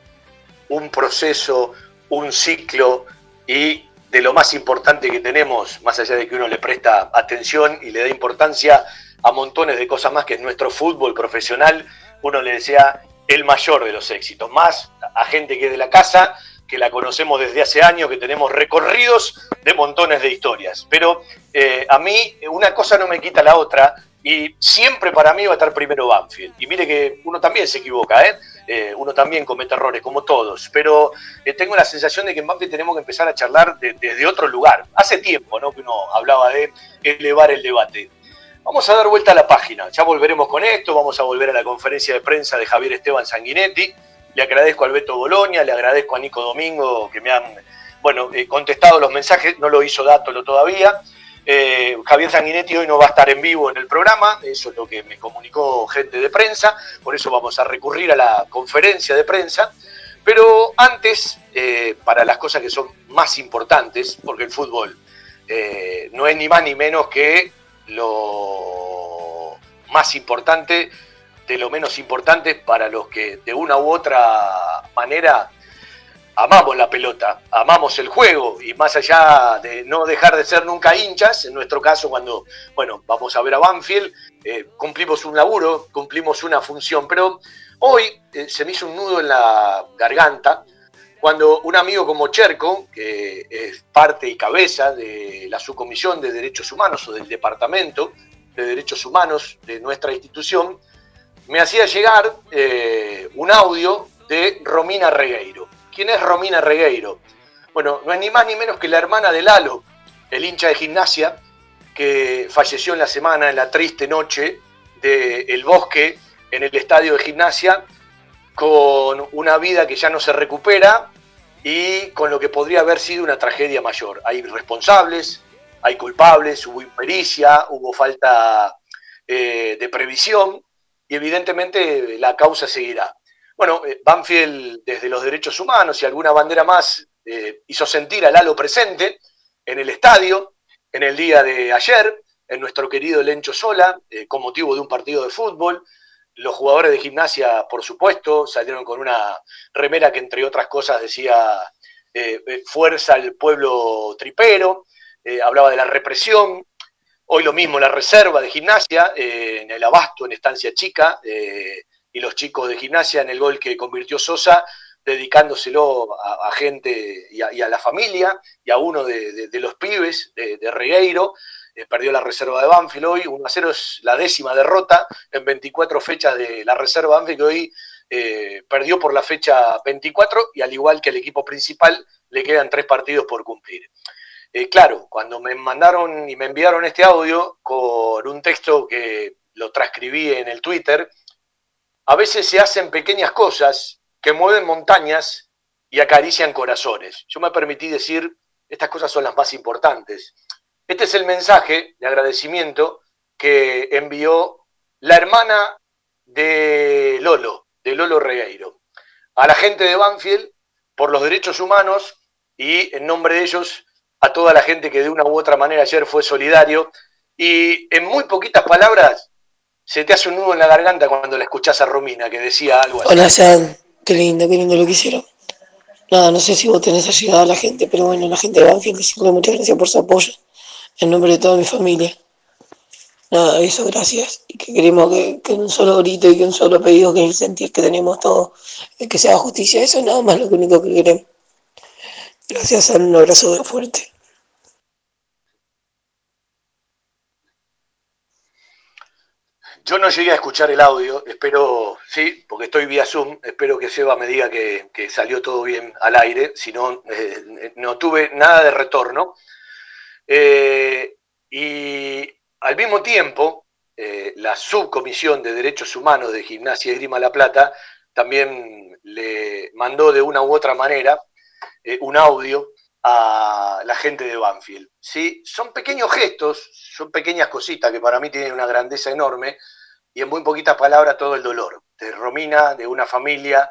un proceso, un ciclo y de lo más importante que tenemos, más allá de que uno le presta atención y le da importancia a montones de cosas más que es nuestro fútbol profesional, uno le desea el mayor de los éxitos, más a gente que es de la casa, que la conocemos desde hace años, que tenemos recorridos de montones de historias. Pero eh, a mí una cosa no me quita la otra y siempre para mí va a estar primero Banfield. Y mire que uno también se equivoca, ¿eh? Eh, uno también comete errores, como todos, pero eh, tengo la sensación de que en Banfield tenemos que empezar a charlar desde otro lugar. Hace tiempo ¿no? que uno hablaba de elevar el debate. Vamos a dar vuelta a la página, ya volveremos con esto, vamos a volver a la conferencia de prensa de Javier Esteban Sanguinetti. Le agradezco a Alberto Bolonia, le agradezco a Nico Domingo que me han bueno, eh, contestado los mensajes, no lo hizo Dátolo todavía. Eh, Javier Sanguinetti hoy no va a estar en vivo en el programa, eso es lo que me comunicó gente de prensa, por eso vamos a recurrir a la conferencia de prensa. Pero antes, eh, para las cosas que son más importantes, porque el fútbol eh, no es ni más ni menos que lo más importante de lo menos importante para los que de una u otra manera amamos la pelota, amamos el juego y más allá de no dejar de ser nunca hinchas, en nuestro caso cuando, bueno, vamos a ver a Banfield, eh, cumplimos un laburo, cumplimos una función, pero hoy eh, se me hizo un nudo en la garganta cuando un amigo como Cherco, que es parte y cabeza de la subcomisión de derechos humanos o del departamento de derechos humanos de nuestra institución, me hacía llegar eh, un audio de Romina Regueiro. ¿Quién es Romina Regueiro? Bueno, no es ni más ni menos que la hermana de Lalo, el hincha de gimnasia, que falleció en la semana, en la triste noche del Bosque, en el estadio de gimnasia, con una vida que ya no se recupera y con lo que podría haber sido una tragedia mayor. Hay responsables, hay culpables, hubo impericia, hubo falta eh, de previsión y evidentemente la causa seguirá. Bueno, eh, Banfield desde los derechos humanos y alguna bandera más eh, hizo sentir al halo presente en el estadio en el día de ayer, en nuestro querido Lencho Sola, con motivo de un partido de fútbol. Los jugadores de gimnasia, por supuesto, salieron con una remera que entre otras cosas decía fuerza al pueblo tripero. Eh, hablaba de la represión, hoy lo mismo la reserva de gimnasia, eh, en el abasto, en estancia chica, eh, y los chicos de gimnasia en el gol que convirtió Sosa, dedicándoselo a, gente y a, la familia, y a uno de, los pibes de, Regueiro, perdió la reserva de Banfield hoy, 1 a 0 es la décima derrota en 24 fechas de la reserva de Banfield, hoy perdió por la fecha 24 y al igual que el equipo principal le quedan tres partidos por cumplir. Eh, claro, cuando me mandaron y me enviaron este audio con un texto que lo transcribí en el Twitter, a veces se hacen pequeñas cosas que mueven montañas y acarician corazones. Yo me permití decir, estas cosas son las más importantes. Este es el mensaje de agradecimiento que envió la hermana de Lolo, de Lolo Regueiro, a la gente de Banfield por los derechos humanos y en nombre de ellos a toda la gente que de una u otra manera ayer fue solidario. Y en muy poquitas palabras, se te hace un nudo en la garganta cuando la escuchás a Romina, que decía algo así. Hola, San. Qué lindo, qué lindo lo que hicieron. Nada, no sé si vos tenés ayudado a la gente, pero bueno, la gente de Banfield, muchas gracias por su apoyo. En nombre de toda mi familia. Nada, eso, gracias. Y que queremos que, que un solo grito y que un solo pedido, que el sentir que tenemos todos, que se haga justicia. Eso es nada más lo único que queremos. Gracias, un abrazo fuerte. Yo no llegué a escuchar el audio, espero, sí, porque estoy vía Zoom, espero que Seba me diga que, salió todo bien al aire, si no, eh, no tuve nada de retorno. Eh, y al mismo tiempo, eh, la subcomisión de Derechos Humanos de Gimnasia y Grima La Plata también le mandó de una u otra manera un audio a la gente de Banfield. ¿sí? Son pequeños gestos, son pequeñas cositas que para mí tienen una grandeza enorme y en muy poquitas palabras todo el dolor de Romina, de una familia,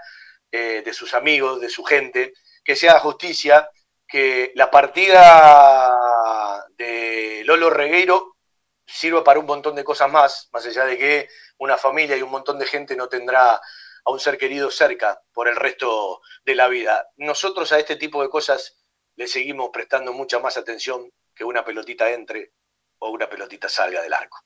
eh, de sus amigos, de su gente, que sea justicia, que la partida de Lolo Regueiro sirva para un montón de cosas más, más allá de que una familia y un montón de gente no tendrá a un ser querido cerca por el resto de la vida. Nosotros a este tipo de cosas le seguimos prestando mucha más atención que una pelotita entre o una pelotita salga del arco.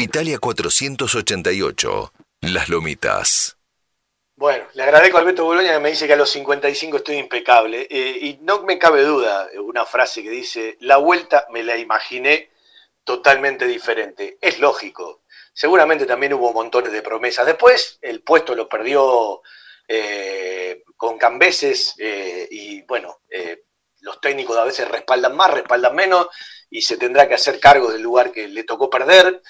Italia 488, Las Lomitas. Bueno, le agradezco a Alberto Boloña que me dice que a los 55 estoy impecable. Eh, y no me cabe duda, una frase que dice, la vuelta me la imaginé totalmente diferente. Es lógico, seguramente también hubo montones de promesas. Después el puesto lo perdió eh, con Cambeses eh, y bueno, los técnicos a veces respaldan más, respaldan menos y se tendrá que hacer cargo del lugar que le tocó perder.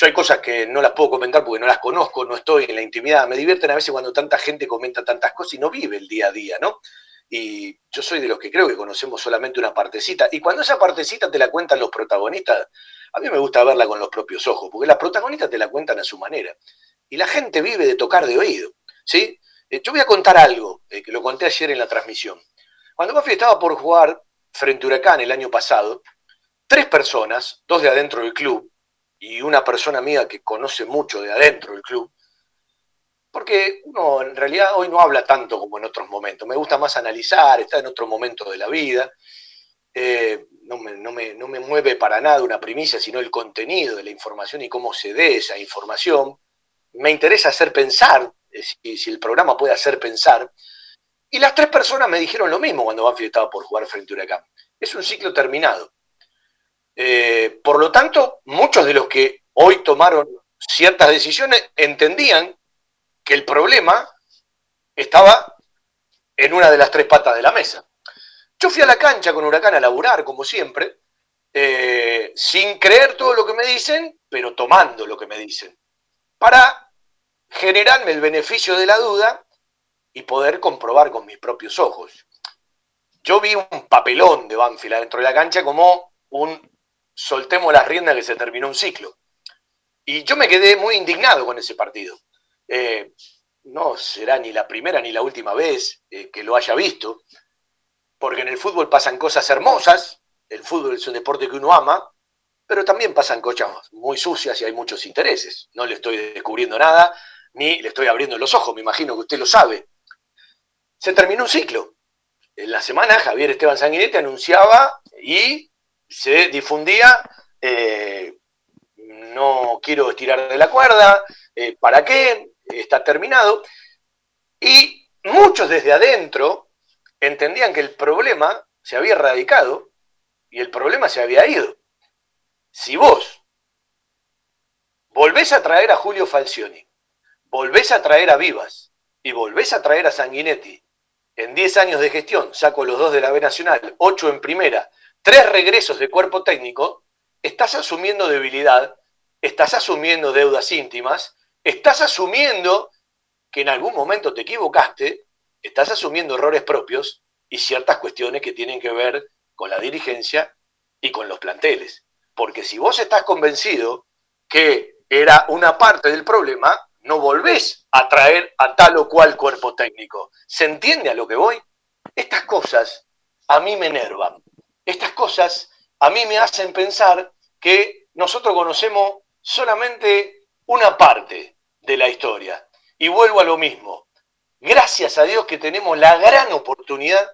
Yo hay cosas que no las puedo comentar porque no las conozco, no estoy en la intimidad. Me divierten a veces cuando tanta gente comenta tantas cosas y no vive el día a día, ¿no? Y yo soy de los que creo que conocemos solamente una partecita. Y cuando esa partecita te la cuentan los protagonistas, a mí me gusta verla con los propios ojos, porque las protagonistas te la cuentan a su manera. Y la gente vive de tocar de oído, ¿sí? Eh, yo voy a contar algo, eh, que lo conté ayer en la transmisión. Cuando Buffy estaba por jugar frente a Huracán el año pasado, tres personas, dos de adentro del club y una persona mía que conoce mucho de adentro del club, porque uno en realidad hoy no habla tanto como en otros momentos, me gusta más analizar, está en otro momento de la vida, eh, no, me, mueve para nada una primicia, sino el contenido de la información y cómo se dé esa información. Me interesa hacer pensar, eh, si, el programa puede hacer pensar. Y las tres personas me dijeron lo mismo cuando Banfield estaba por jugar frente a Huracán. Es un ciclo terminado. Eh, por lo tanto, muchos de los que hoy tomaron ciertas decisiones entendían que el problema estaba en una de las tres patas de la mesa. Yo fui a la cancha con Huracán a laburar, como siempre, eh, sin creer todo lo que me dicen, pero tomando lo que me dicen, para generarme el beneficio de la duda y poder comprobar con mis propios ojos. Yo vi un papelón de Banfield adentro de la cancha como un soltemos las riendas que se terminó un ciclo. Y yo me quedé muy indignado con ese partido. Eh, no será ni la primera ni la última vez eh, que lo haya visto, porque en el fútbol pasan cosas hermosas, el fútbol es un deporte que uno ama, pero también pasan cosas muy sucias y hay muchos intereses. No le estoy descubriendo nada, ni le estoy abriendo los ojos, me imagino que usted lo sabe. Se terminó un ciclo. En la semana Javier Esteban Sanguinetti anunciaba y se difundía eh, no quiero estirar de la cuerda, eh, ¿para qué? Está terminado. Y muchos desde adentro entendían que el problema se había erradicado y el problema se había ido. Si vos volvés a traer a Julio Falcioni, volvés a traer a Vivas y volvés a traer a Sanguinetti, en 10 años de gestión, saco los dos de la B Nacional, 8 en primera, tres regresos de cuerpo técnico, estás asumiendo debilidad estás asumiendo deudas íntimas, estás asumiendo que en algún momento te equivocaste, estás asumiendo errores propios y ciertas cuestiones que tienen que ver con la dirigencia y con los planteles. Porque si vos estás convencido que era una parte del problema, no volvés a traer a tal o cual cuerpo técnico. ¿Se entiende a lo que voy? Estas cosas a mí me enervan. Estas cosas a mí me hacen pensar que nosotros conocemos solamente una parte de la historia. Y vuelvo a lo mismo. Gracias a Dios que tenemos la gran oportunidad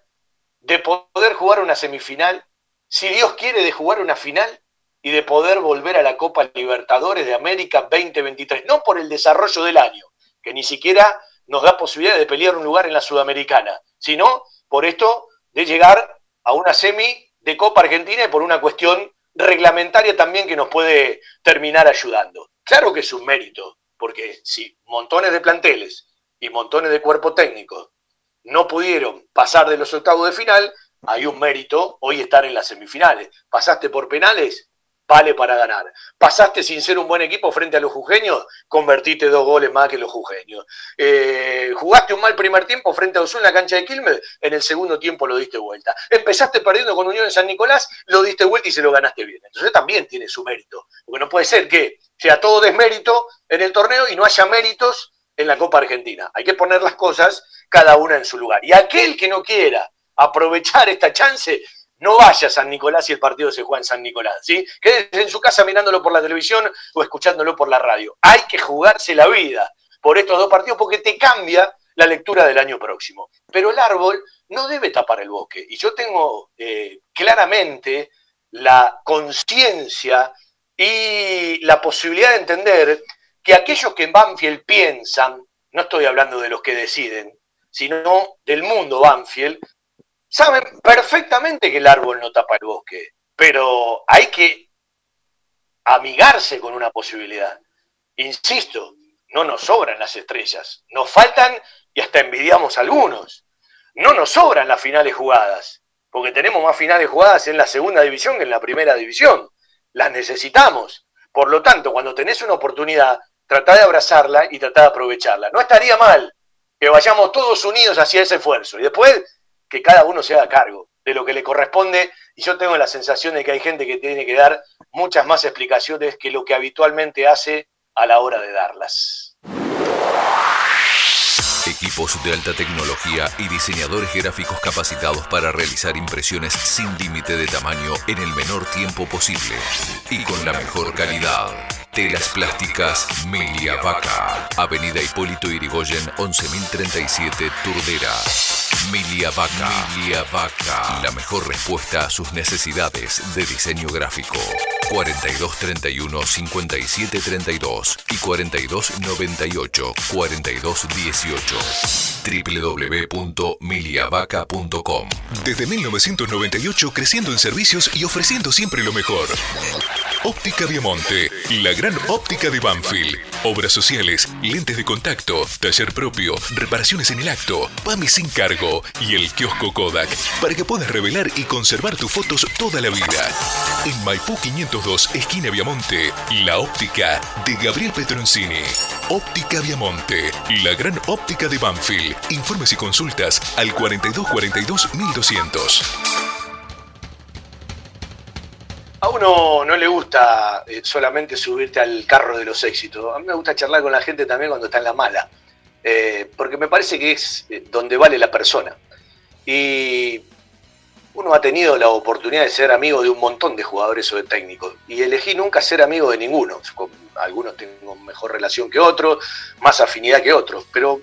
de poder jugar una semifinal, si Dios quiere de jugar una final y de poder volver a la Copa Libertadores de América 2023, no por el desarrollo del año, que ni siquiera nos da posibilidad de pelear un lugar en la Sudamericana, sino por esto de llegar a una semi de Copa Argentina y por una cuestión reglamentaria también que nos puede terminar ayudando. Claro que es un mérito, porque si montones de planteles y montones de cuerpo técnico no pudieron pasar de los octavos de final, hay un mérito hoy estar en las semifinales. Pasaste por penales, vale para ganar. Pasaste sin ser un buen equipo frente a los jujeños, convertiste dos goles más que los jujeños. Eh, jugaste un mal primer tiempo frente a Osul en la cancha de Quilmes, en el segundo tiempo lo diste vuelta. Empezaste perdiendo con Unión en San Nicolás, lo diste vuelta y se lo ganaste bien. Entonces también tiene su mérito, porque no puede ser que sea todo desmérito en el torneo y no haya méritos en la Copa Argentina. Hay que poner las cosas cada una en su lugar. Y aquel que no quiera aprovechar esta chance, no vaya a San Nicolás si el partido se juega en San Nicolás, ¿sí? Quédese en su casa mirándolo por la televisión o escuchándolo por la radio. Hay que jugarse la vida por estos dos partidos porque te cambia la lectura del año próximo. Pero el árbol no debe tapar el bosque. Y yo tengo eh, claramente la conciencia y la posibilidad de entender que aquellos que en Banfield piensan, no estoy hablando de los que deciden, sino del mundo Banfield, saben perfectamente que el árbol no tapa el bosque, pero hay que amigarse con una posibilidad. Insisto, no nos sobran las estrellas, nos faltan y hasta envidiamos algunos. No nos sobran las finales jugadas, porque tenemos más finales jugadas en la segunda división que en la primera división. Las necesitamos. Por lo tanto, cuando tenés una oportunidad, trata de abrazarla y trata de aprovecharla. No estaría mal que vayamos todos unidos hacia ese esfuerzo. Y después que cada uno se haga cargo. de lo que le corresponde y yo tengo la sensación de que hay gente que tiene que dar muchas más explicaciones que lo que habitualmente hace a la hora de darlas. Equipos de alta tecnología y diseñadores gráficos capacitados para realizar impresiones sin límite de tamaño en el menor tiempo posible y con la mejor calidad. Telas Plásticas Milia Vaca. Avenida Hipólito Irigoyen 11037 Turdera. Milia Vaca. Milia Vaca. La mejor respuesta a sus necesidades de diseño gráfico. 4231 5732 y 4298 4218 www.miliavaca.com Desde 1998 creciendo en servicios y ofreciendo siempre lo mejor. Óptica Viamonte, la gran óptica de Banfield. Obras sociales, lentes de contacto, taller propio, reparaciones en el acto, PAMI sin cargo y el kiosco Kodak para que puedas revelar y conservar tus fotos toda la vida. En Maipú 502, esquina Viamonte, la óptica de Gabriel Petroncini. Óptica Viamonte, la gran óptica de Banfield. Informes y consultas al 4242 1200. A uno no le gusta eh, solamente subirte al carro de los éxitos. A mí me gusta charlar con la gente también cuando está en la mala. Eh, porque me parece que es eh, donde vale la persona. Y uno ha tenido la oportunidad de ser amigo de un montón de jugadores o de técnicos. Y elegí nunca ser amigo de ninguno. Con algunos tengo mejor relación que otros, más afinidad que otros. Pero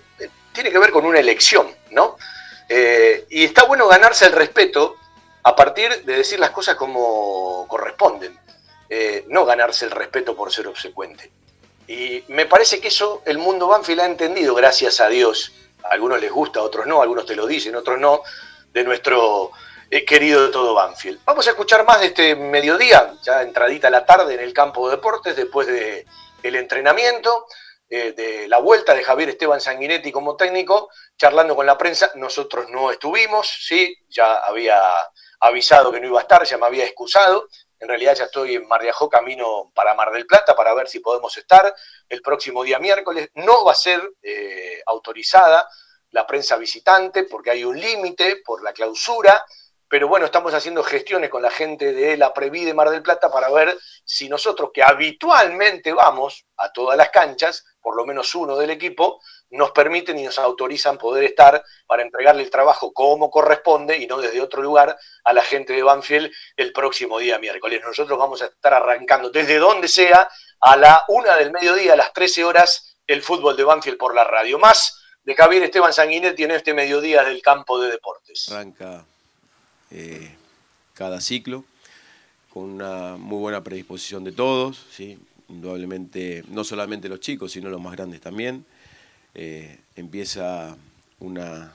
tiene que ver con una elección, ¿no? y está bueno ganarse el respeto a partir de decir las cosas como corresponden, eh, no ganarse el respeto por ser obsecuente. Y me parece que eso el mundo Banfield ha entendido, gracias a Dios. A algunos les gusta, a otros no, algunos te lo dicen, otros no, de nuestro querido de todo Banfield. Vamos a escuchar más de este mediodía, ya entradita la tarde en el campo de deportes, después del el entrenamiento, eh, de la vuelta de Javier Esteban Sanguinetti como técnico, charlando con la prensa. Nosotros no estuvimos, sí, ya había avisado que no iba a estar, ya me había excusado. En realidad ya estoy en Mar de camino para Mar del Plata para ver si podemos estar el próximo día miércoles. No va a ser eh, autorizada la prensa visitante porque hay un límite por la clausura, pero bueno, estamos haciendo gestiones con la gente de la Previ de Mar del Plata para ver si nosotros que habitualmente vamos a todas las canchas, por lo menos uno del equipo, nos permiten y nos autorizan poder estar para entregarle el trabajo como corresponde y no desde otro lugar a la gente de Banfield el próximo día miércoles. Nosotros vamos a estar arrancando desde donde sea a la una del mediodía, a las 13 horas, el fútbol de Banfield por la radio. Más de Javier Esteban Sanguinetti en este mediodía del campo de deportes. Eh, cada ciclo con una muy buena predisposición de todos, ¿sí? indudablemente no solamente los chicos, sino los más grandes también. Eh, empieza una,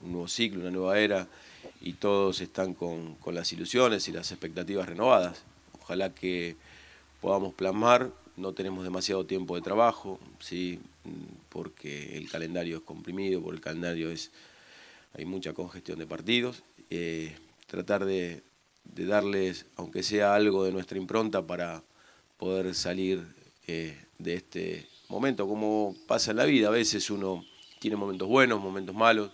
un nuevo ciclo, una nueva era, y todos están con, las ilusiones y las expectativas renovadas. Ojalá que podamos plasmar, no tenemos demasiado tiempo de trabajo, ¿sí? porque el calendario es comprimido, porque el calendario es, hay mucha congestión de partidos. Eh, tratar de, de, darles, aunque sea algo de nuestra impronta, para poder salir eh, de este momento, como pasa en la vida. A veces uno tiene momentos buenos, momentos malos,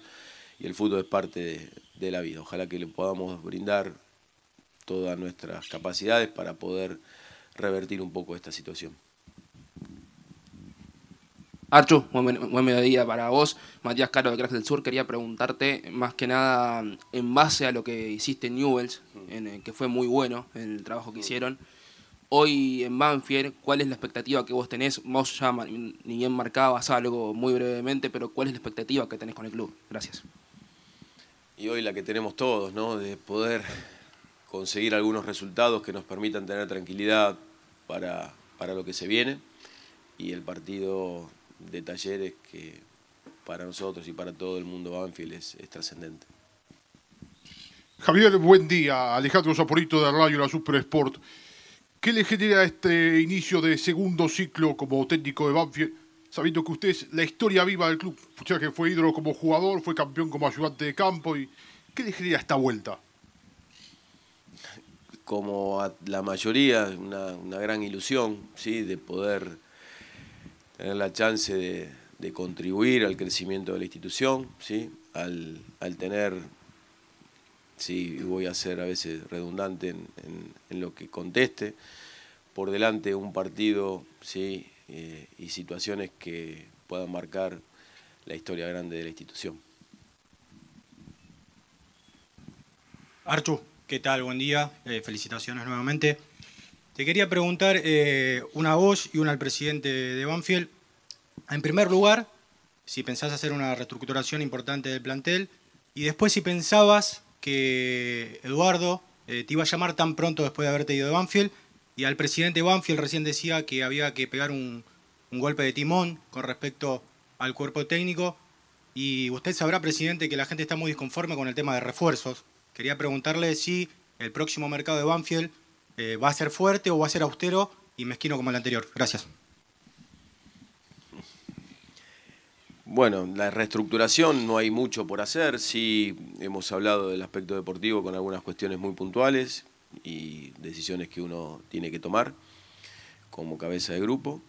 y el fútbol es parte de, la vida. Ojalá que le podamos brindar todas nuestras capacidades para poder revertir un poco esta situación. Archu, buen, mediodía para vos. Matías Caro de Crack del Sur, quería preguntarte más que nada en base a lo que hiciste en Newells, en, que fue muy bueno el trabajo que hicieron. Hoy en Banfield, ¿cuál es la expectativa que vos tenés? Vos ya ni bien marcabas algo muy brevemente, pero ¿cuál es la expectativa que tenés con el club? Gracias. Y hoy la que tenemos todos, ¿no? De poder conseguir algunos resultados que nos permitan tener tranquilidad para, para lo que se viene. Y el partido de talleres que para nosotros y para todo el mundo Banfield es, es trascendente. Javier, buen día. Alejandro Zaporito de Radio La Super Sport. ¿Qué le genera este inicio de segundo ciclo como técnico de Banfield, sabiendo que usted es la historia viva del club? Ya que fue ídolo como jugador, fue campeón como ayudante de campo. y ¿Qué le genera esta vuelta? Como a la mayoría, una, gran ilusión ¿sí? de poder tener la chance de, contribuir al crecimiento de la institución, ¿sí? al, al tener sí, voy a ser a veces redundante en, lo que conteste. Por delante un partido sí, eh, y situaciones que puedan marcar la historia grande de la institución. Archu, ¿qué tal? Buen día. Eh, felicitaciones nuevamente. Te quería preguntar eh, una a vos y una al presidente de Banfield. En primer lugar, si pensás hacer una reestructuración importante del plantel y después si pensabas que Eduardo eh, te iba a llamar tan pronto después de haberte ido de Banfield y al presidente Banfield recién decía que había que pegar un, un golpe de timón con respecto al cuerpo técnico y usted sabrá, presidente, que la gente está muy disconforme con el tema de refuerzos. Quería preguntarle si el próximo mercado de Banfield eh, va a ser fuerte o va a ser austero y mezquino como el anterior. Gracias. Bueno, la reestructuración no hay mucho por hacer, sí hemos hablado del aspecto deportivo con algunas cuestiones muy puntuales y decisiones que uno tiene que tomar como cabeza de grupo.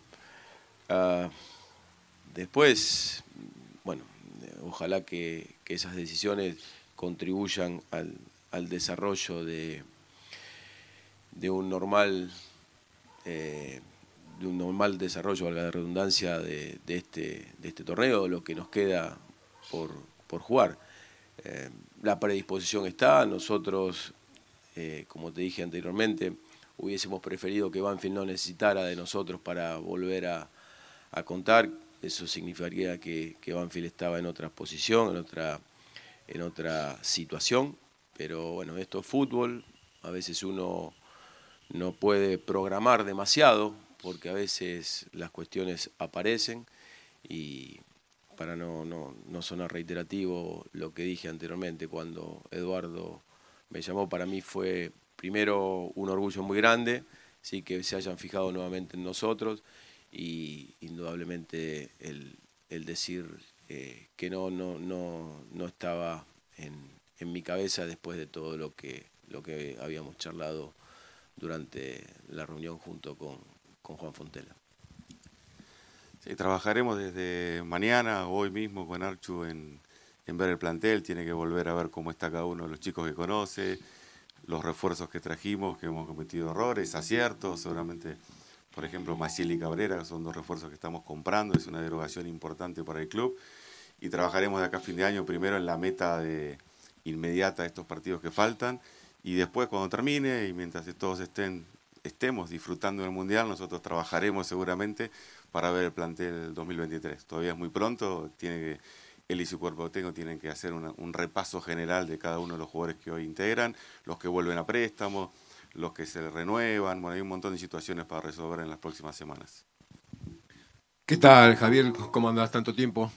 Ah, después, bueno, ojalá que, esas decisiones contribuyan al desarrollo de, de un normal eh, de un normal desarrollo, valga la redundancia, de, este, de este torneo, lo que nos queda por, por jugar. Eh, la predisposición está, nosotros, eh, como te dije anteriormente, hubiésemos preferido que Banfield no necesitara de nosotros para volver a, a contar, eso significaría que, Banfield estaba en otra posición, en otra, en otra situación, pero bueno, esto es fútbol, a veces uno no puede programar demasiado porque a veces las cuestiones aparecen y para no, no, no sonar reiterativo lo que dije anteriormente cuando Eduardo me llamó, para mí fue primero un orgullo muy grande, sí que se hayan fijado nuevamente en nosotros y indudablemente el, el decir eh, que no, no, no, no estaba en, en mi cabeza después de todo lo que, lo que habíamos charlado durante la reunión junto con, Juan Fontela. Sí, trabajaremos desde mañana, hoy mismo con Archu en, ver el plantel, tiene que volver a ver cómo está cada uno de los chicos que conoce, los refuerzos que trajimos, que hemos cometido errores, aciertos, seguramente, por ejemplo, Maciel y Cabrera, son dos refuerzos que estamos comprando, es una derogación importante para el club, y trabajaremos de acá a fin de año primero en la meta de inmediata de estos partidos que faltan, y después cuando termine y mientras todos estén, estemos disfrutando del Mundial, nosotros trabajaremos seguramente para ver el plantel 2023. Todavía es muy pronto, tiene que, él y su cuerpo técnico tienen que hacer un repaso general de cada uno de los jugadores que hoy integran, los que vuelven a préstamo, los que se renuevan, bueno, hay un montón de situaciones para resolver en las próximas semanas. ¿Qué tal, Javier? ¿Cómo andás tanto tiempo?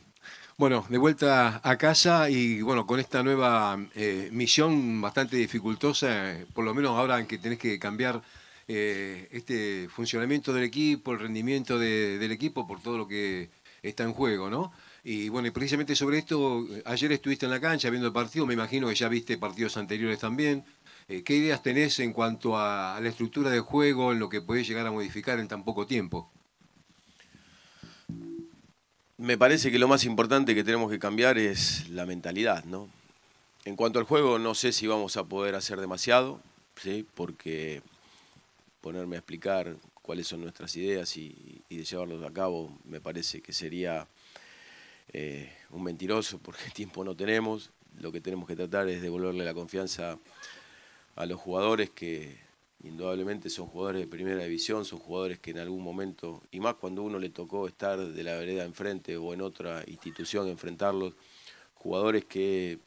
Bueno, de vuelta a casa y bueno, con esta nueva eh, misión bastante dificultosa, por lo menos ahora en que tenés que cambiar eh, este funcionamiento del equipo, el rendimiento del equipo por todo lo que está en juego, ¿no? Y bueno, y precisamente sobre esto, ayer estuviste en la cancha viendo el partido, me imagino que ya viste partidos anteriores también. Eh, ¿Qué ideas tenés en cuanto a, a la estructura del juego, en lo que podés llegar a modificar en tan poco tiempo? Me parece que lo más importante que tenemos que cambiar es la mentalidad, ¿no? En cuanto al juego, no sé si vamos a poder hacer demasiado, ¿sí? Porque ponerme a explicar cuáles son nuestras ideas y, de llevarlos a cabo me parece que sería eh, un mentiroso porque tiempo no tenemos. Lo que tenemos que tratar es devolverle la confianza a los jugadores que Indudablemente son jugadores de primera división, son jugadores que en algún momento, y más cuando uno le tocó estar de la vereda enfrente o en otra institución, enfrentarlos, jugadores que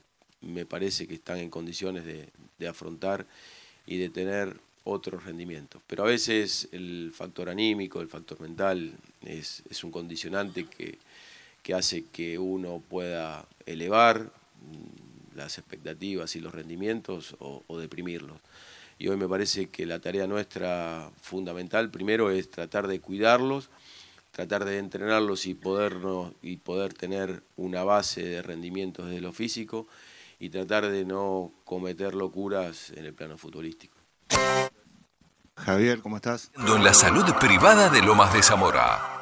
me parece que están en condiciones de, afrontar y de tener otros rendimientos. Pero a veces el factor anímico, el factor mental es, un condicionante que, hace que uno pueda elevar las expectativas y los rendimientos o deprimirlos y hoy me parece que la tarea nuestra fundamental primero es tratar de cuidarlos, tratar de entrenarlos y, podernos, y poder tener una base de rendimiento desde lo físico y tratar de no cometer locuras en el plano futbolístico. Javier, ¿cómo estás? En la salud privada de Lomas de Zamora.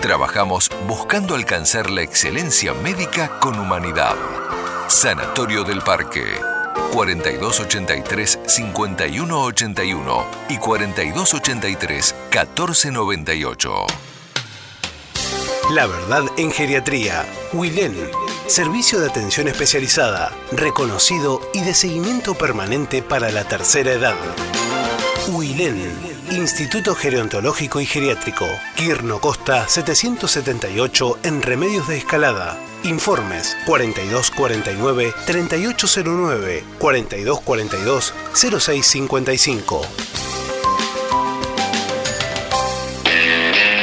Trabajamos buscando alcanzar la excelencia médica con humanidad. Sanatorio del Parque. 4283-5181 y 4283-1498. La verdad en geriatría. Wilén. Servicio de atención especializada, reconocido y de seguimiento permanente para la tercera edad. Wilén Instituto Gerontológico y Geriátrico, Quirno Costa 778 en Remedios de Escalada. Informes 4249-3809, 4242-0655.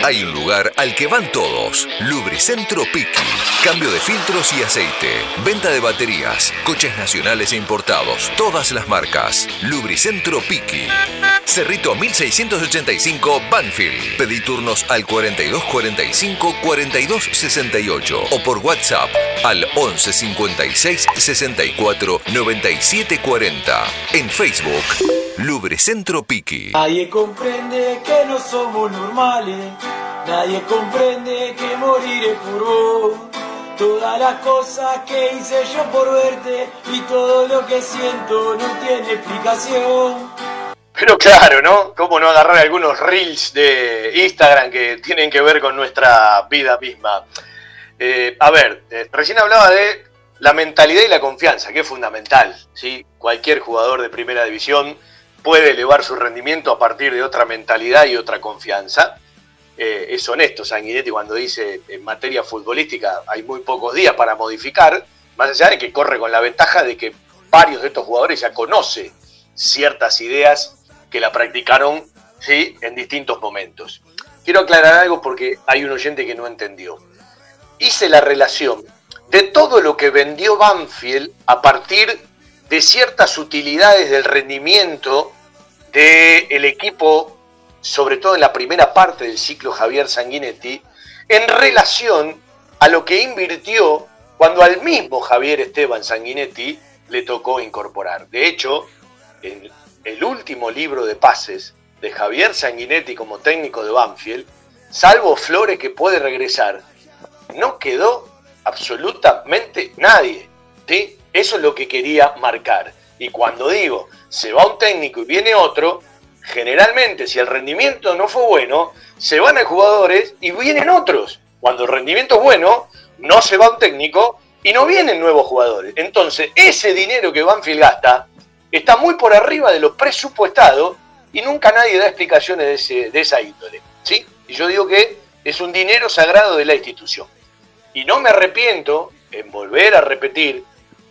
Hay un lugar al que van todos. Lubricentro Piki. Cambio de filtros y aceite. Venta de baterías. Coches nacionales e importados. Todas las marcas. Lubricentro Piki. Cerrito 1685 Banfield. Pedí turnos al 4245 4268 o por WhatsApp al 11 56 64 97 40. En Facebook, Lubricentro Piki. Nadie comprende que no somos normales. Nadie comprende que moriré por vos. Todas las cosas que hice yo por verte y todo lo que siento no tiene explicación. Pero claro, ¿no? ¿Cómo no agarrar algunos reels de Instagram que tienen que ver con nuestra vida misma? Eh, a ver, eh, recién hablaba de la mentalidad y la confianza, que es fundamental. ¿sí? Cualquier jugador de primera división puede elevar su rendimiento a partir de otra mentalidad y otra confianza. Eh, es honesto Sanguinetti cuando dice en materia futbolística hay muy pocos días para modificar, más allá de que corre con la ventaja de que varios de estos jugadores ya conoce ciertas ideas que la practicaron ¿sí? en distintos momentos. Quiero aclarar algo porque hay un oyente que no entendió. Hice la relación de todo lo que vendió Banfield a partir de ciertas utilidades del rendimiento del equipo, sobre todo en la primera parte del ciclo Javier Sanguinetti, en relación a lo que invirtió cuando al mismo Javier Esteban Sanguinetti le tocó incorporar. De hecho, en el último libro de pases de Javier Sanguinetti como técnico de Banfield, salvo Flores que puede regresar, no quedó absolutamente nadie. ¿sí? Eso es lo que quería marcar. Y cuando digo se va un técnico y viene otro, generalmente si el rendimiento no fue bueno, se van a jugadores y vienen otros. Cuando el rendimiento es bueno, no se va un técnico y no vienen nuevos jugadores. Entonces, ese dinero que Banfield gasta está muy por arriba de lo presupuestado y nunca nadie da explicaciones de, ese, de esa índole. ¿sí? Y yo digo que es un dinero sagrado de la institución. Y no me arrepiento en volver a repetir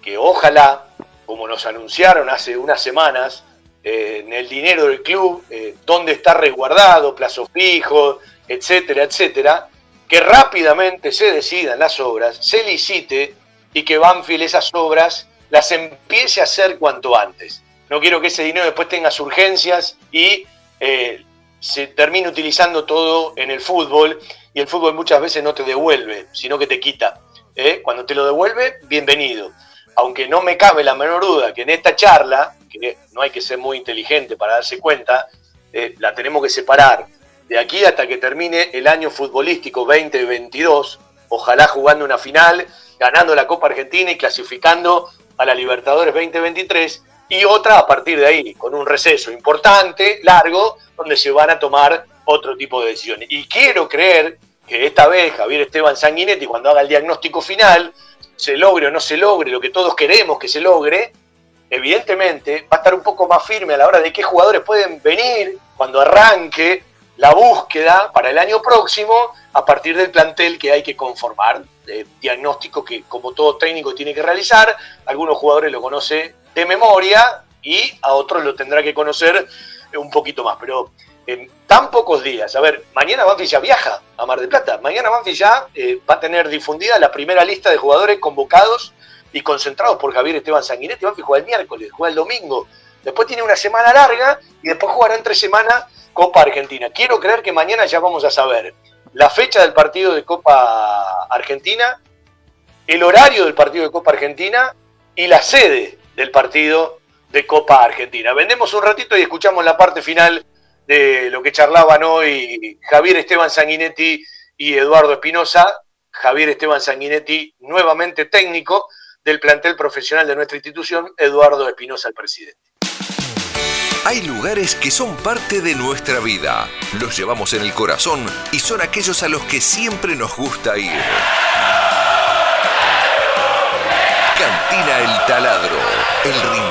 que ojalá, como nos anunciaron hace unas semanas, eh, en el dinero del club, eh, dónde está resguardado, plazo fijo, etcétera, etcétera, que rápidamente se decidan las obras, se licite y que Banfield esas obras las empiece a hacer cuanto antes. No quiero que ese dinero después tenga urgencias y eh, se termine utilizando todo en el fútbol y el fútbol muchas veces no te devuelve, sino que te quita. ¿eh? Cuando te lo devuelve, bienvenido. Aunque no me cabe la menor duda que en esta charla, que no hay que ser muy inteligente para darse cuenta, eh, la tenemos que separar de aquí hasta que termine el año futbolístico 2022, ojalá jugando una final, ganando la Copa Argentina y clasificando a la Libertadores 2023 y otra a partir de ahí, con un receso importante, largo, donde se van a tomar otro tipo de decisiones. Y quiero creer que esta vez Javier Esteban Sanguinetti, cuando haga el diagnóstico final, se logre o no se logre lo que todos queremos que se logre, evidentemente va a estar un poco más firme a la hora de qué jugadores pueden venir cuando arranque la búsqueda para el año próximo a partir del plantel que hay que conformar, diagnóstico que como todo técnico tiene que realizar, algunos jugadores lo conoce de memoria y a otros lo tendrá que conocer un poquito más, pero en tan pocos días. A ver, mañana Banfield ya viaja a Mar del Plata. Mañana Banfield ya eh, va a tener difundida la primera lista de jugadores convocados y concentrados por Javier Esteban Sanguinetti. Banfield juega el miércoles, juega el domingo. Después tiene una semana larga y después jugará en tres semanas Copa Argentina. Quiero creer que mañana ya vamos a saber la fecha del partido de Copa Argentina, el horario del partido de Copa Argentina y la sede del partido de Copa Argentina. Vendemos un ratito y escuchamos la parte final de lo que charlaban hoy Javier Esteban Sanguinetti y Eduardo Espinosa. Javier Esteban Sanguinetti, nuevamente técnico del plantel profesional de nuestra institución, Eduardo Espinosa, el presidente. Hay lugares que son parte de nuestra vida, los llevamos en el corazón y son aquellos a los que siempre nos gusta ir. Cantina El Taladro, el rincón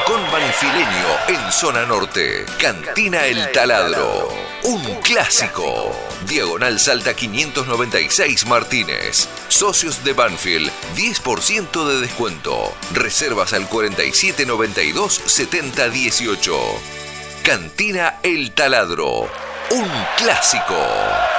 en zona norte. Cantina El Taladro, un clásico. Diagonal Salta 596 Martínez. Socios de Banfield, 10% de descuento. Reservas al 4792 7018. Cantina El Taladro, un clásico.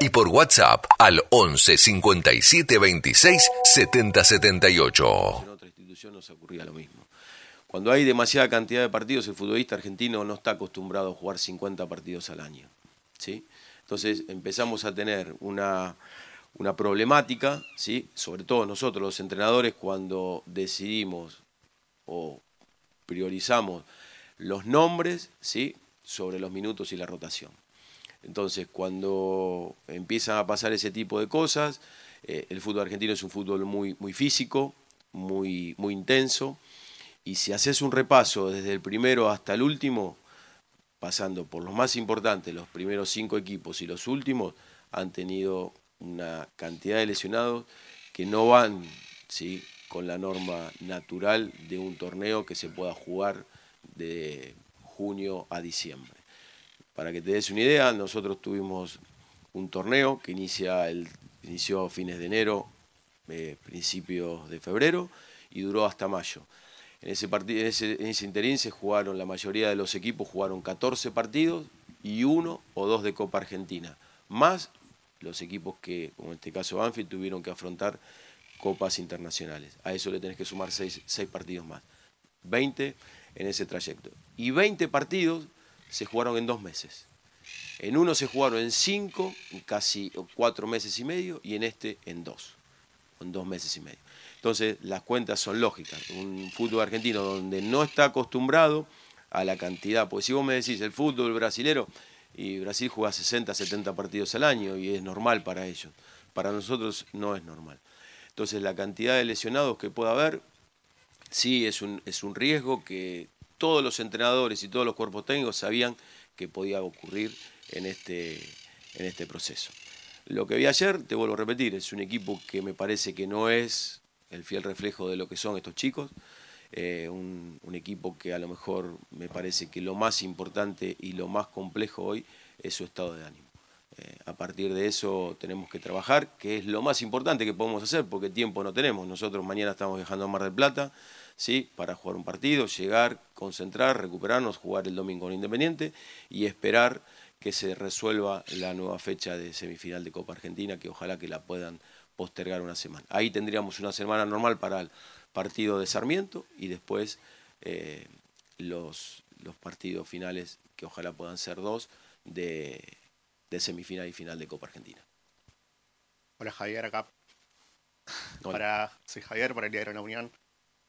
y por WhatsApp al 11 57 26 70 78. En otra institución nos ocurría lo mismo. Cuando hay demasiada cantidad de partidos, el futbolista argentino no está acostumbrado a jugar 50 partidos al año. ¿sí? Entonces empezamos a tener una, una problemática, ¿sí? sobre todo nosotros los entrenadores, cuando decidimos o priorizamos los nombres ¿sí? sobre los minutos y la rotación. Entonces, cuando empiezan a pasar ese tipo de cosas, eh, el fútbol argentino es un fútbol muy, muy físico, muy, muy intenso, y si haces un repaso desde el primero hasta el último, pasando por los más importantes, los primeros cinco equipos y los últimos, han tenido una cantidad de lesionados que no van ¿sí? con la norma natural de un torneo que se pueda jugar de junio a diciembre. Para que te des una idea, nosotros tuvimos un torneo que inicia inició fines de enero, eh, principios de febrero y duró hasta mayo. En ese, partido, en ese, interín se jugaron, la mayoría de los equipos jugaron 14 partidos y uno o dos de Copa Argentina, más los equipos que, como en este caso Banfield, tuvieron que afrontar copas internacionales. A eso le tenés que sumar 6 partidos más. 20 en ese trayecto. Y 20 partidos se jugaron en dos meses. En uno se jugaron en cinco, casi cuatro meses y medio, y en este en dos, en dos meses y medio. Entonces las cuentas son lógicas. Un fútbol argentino donde no está acostumbrado a la cantidad, porque si vos me decís el fútbol brasilero, y Brasil juega 60, 70 partidos al año y es normal para ellos. Para nosotros no es normal. Entonces la cantidad de lesionados que pueda haber, sí es un, es un riesgo que todos los entrenadores y todos los cuerpos técnicos sabían que podía ocurrir en este, en este proceso. Lo que vi ayer, te vuelvo a repetir, es un equipo que me parece que no es el fiel reflejo de lo que son estos chicos. Eh, un, equipo que a lo mejor me parece que lo más importante y lo más complejo hoy es su estado de ánimo. Eh, a partir de eso tenemos que trabajar, que es lo más importante que podemos hacer, porque tiempo no tenemos. Nosotros mañana estamos viajando a Mar del Plata, ¿sí? para jugar un partido, llegar, concentrar, recuperarnos, jugar el domingo con Independiente y esperar que se resuelva la nueva fecha de semifinal de Copa Argentina, que ojalá que la puedan postergar una semana. Ahí tendríamos una semana normal para el partido de Sarmiento y después eh, los, los partidos finales, que ojalá puedan ser dos, de, de semifinal y final de Copa Argentina. Hola Javier, acá. Para, soy Javier, para el Diario de la Unión.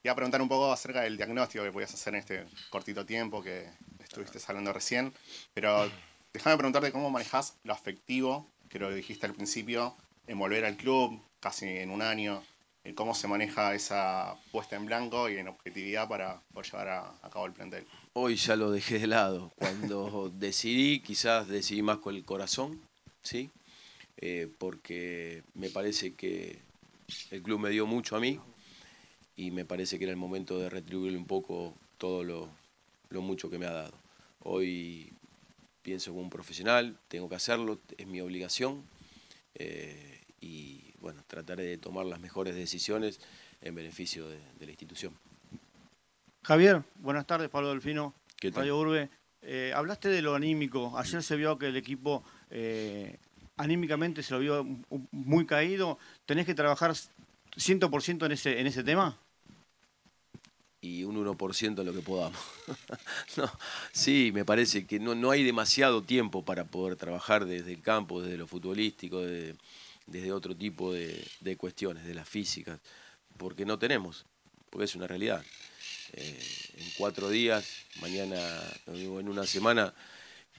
Iba a preguntar un poco acerca del diagnóstico que podías hacer en este cortito tiempo que estuviste hablando recién, pero déjame preguntarte cómo manejas lo afectivo, que lo dijiste al principio, en volver al club casi en un año. eh, cómo se maneja esa puesta en blanco y en objetividad para poder llevar a, a cabo el plantel. Hoy ya lo dejé de lado. Cuando decidí, quizás decidí más con el corazón, ¿sí? Eh, porque me parece que el club me dio mucho a mí y me parece que era el momento de retribuirle un poco todo lo, lo mucho que me ha dado. Hoy pienso como un profesional, tengo que hacerlo, es mi obligación eh, y bueno, trataré de tomar las mejores decisiones en beneficio de, de la institución. Javier, buenas tardes, Pablo Delfino, ¿Qué tal? Radio Urbe. Eh, hablaste de lo anímico. Ayer se vio que el equipo eh, anímicamente se lo vio muy caído. ¿Tenés que trabajar 100% en ese, en ese tema? Y un 1% lo que podamos. sí, me parece que no, no hay demasiado tiempo para poder trabajar desde el campo, desde lo futbolístico, de- desde otro tipo de, cuestiones, de las físicas, porque no tenemos, porque es una realidad. Eh, en cuatro días, mañana en una semana,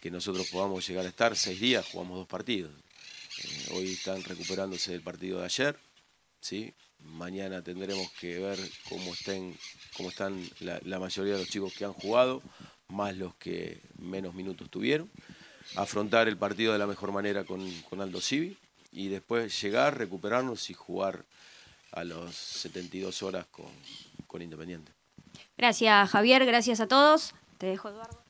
que nosotros podamos llegar a estar seis días, jugamos dos partidos. Eh, hoy están recuperándose del partido de ayer, ¿sí? Mañana tendremos que ver cómo estén, cómo están la, mayoría de los chicos que han jugado, más los que menos minutos tuvieron. Afrontar el partido de la mejor manera con, con Aldo Civi y después llegar, recuperarnos y jugar a los 72 horas con, con Independiente. Gracias, Javier. Gracias a todos. Te dejo, Eduardo.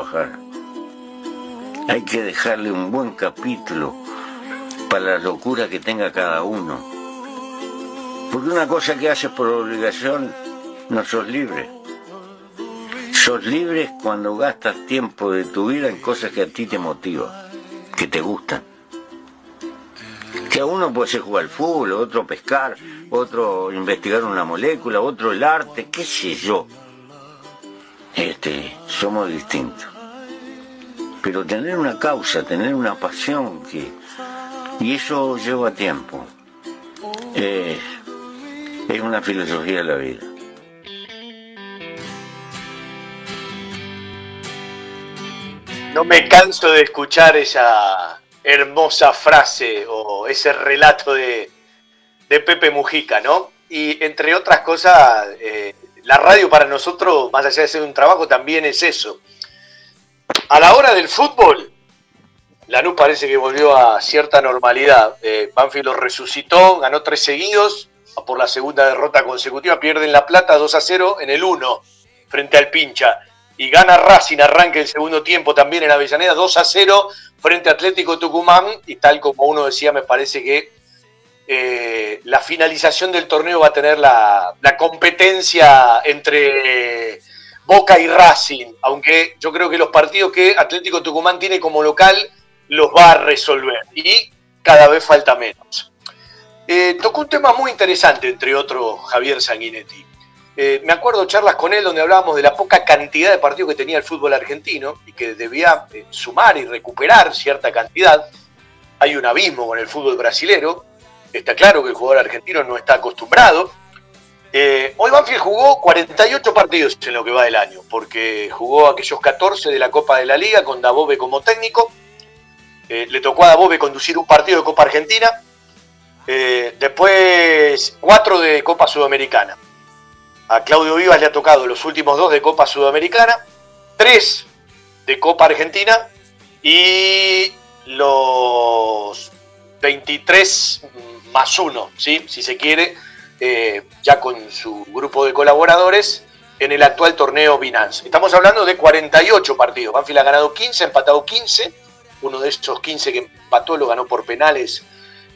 Hay que dejarle un buen capítulo para la locura que tenga cada uno. Porque una cosa que haces por obligación, no sos libre. Sos libre cuando gastas tiempo de tu vida en cosas que a ti te motivan, que te gustan. Que a uno puede ser jugar al fútbol, otro pescar, otro investigar una molécula, otro el arte, qué sé yo. Este, somos distintos. Pero tener una causa, tener una pasión que. Y eso lleva tiempo. Es, es una filosofía de la vida. No me canso de escuchar esa hermosa frase o ese relato de, de Pepe Mujica, ¿no? Y entre otras cosas, eh, la radio para nosotros, más allá de ser un trabajo, también es eso. A la hora del fútbol, Lanús parece que volvió a cierta normalidad. Eh, Banfield lo resucitó, ganó tres seguidos, por la segunda derrota consecutiva, pierden La Plata 2 a 0 en el 1 frente al Pincha. Y gana Racing, arranca el segundo tiempo también en Avellaneda 2 a 0 frente a Atlético Tucumán. Y tal como uno decía, me parece que eh, la finalización del torneo va a tener la competencia entre Boca y Racing, aunque yo creo que los partidos que Atlético Tucumán tiene como local los va a resolver y cada vez falta menos. Eh, tocó un tema muy interesante, entre otros, Javier Sanguinetti. Eh, me acuerdo charlas con él donde hablábamos de la poca cantidad de partidos que tenía el fútbol argentino y que debía eh, sumar y recuperar cierta cantidad. Hay un abismo con el fútbol brasilero. Está claro que el jugador argentino no está acostumbrado. Eh, hoy Banfield jugó 48 partidos en lo que va del año, porque jugó aquellos 14 de la Copa de la Liga con Dabove como técnico. Eh, le tocó a Dabove conducir un partido de Copa Argentina. Eh, después cuatro de Copa Sudamericana. A Claudio Vivas le ha tocado los últimos dos de Copa Sudamericana, tres de Copa Argentina y los 23 más uno, ¿sí? si se quiere, eh, ya con su grupo de colaboradores en el actual torneo Binance. Estamos hablando de 48 partidos. Banfield ha ganado 15, ha empatado 15. Uno de esos 15 que empató lo ganó por penales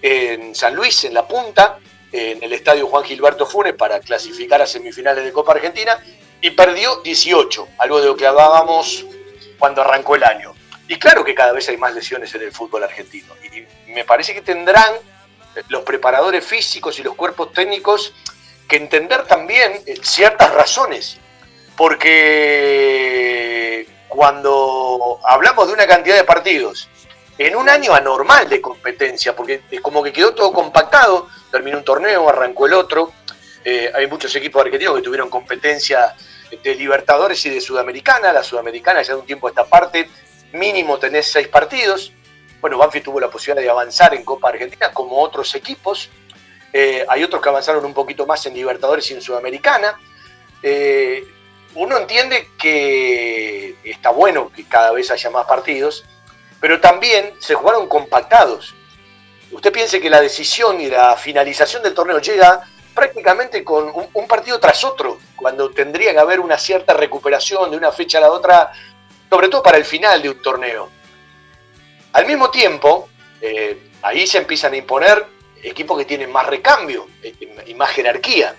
en San Luis, en la punta, en el estadio Juan Gilberto Funes para clasificar a semifinales de Copa Argentina. Y perdió 18, algo de lo que hablábamos cuando arrancó el año. Y claro que cada vez hay más lesiones en el fútbol argentino. Y me parece que tendrán los preparadores físicos y los cuerpos técnicos que entender también eh, ciertas razones, porque cuando hablamos de una cantidad de partidos en un año anormal de competencia, porque es como que quedó todo compactado, terminó un torneo, arrancó el otro, eh, hay muchos equipos argentinos que tuvieron competencia de Libertadores y de Sudamericana, la Sudamericana ya de un tiempo a esta parte, mínimo tenés seis partidos, bueno, Banfield tuvo la posibilidad de avanzar en Copa Argentina como otros equipos, eh, hay otros que avanzaron un poquito más en Libertadores y en Sudamericana. Eh, uno entiende que está bueno que cada vez haya más partidos, pero también se jugaron compactados. Usted piense que la decisión y la finalización del torneo llega prácticamente con un, partido tras otro, cuando tendría que haber una cierta recuperación de una fecha a la otra, sobre todo para el final de un torneo. Al mismo tiempo, eh, ahí se empiezan a imponer equipos que tienen más recambio eh, y más jerarquía.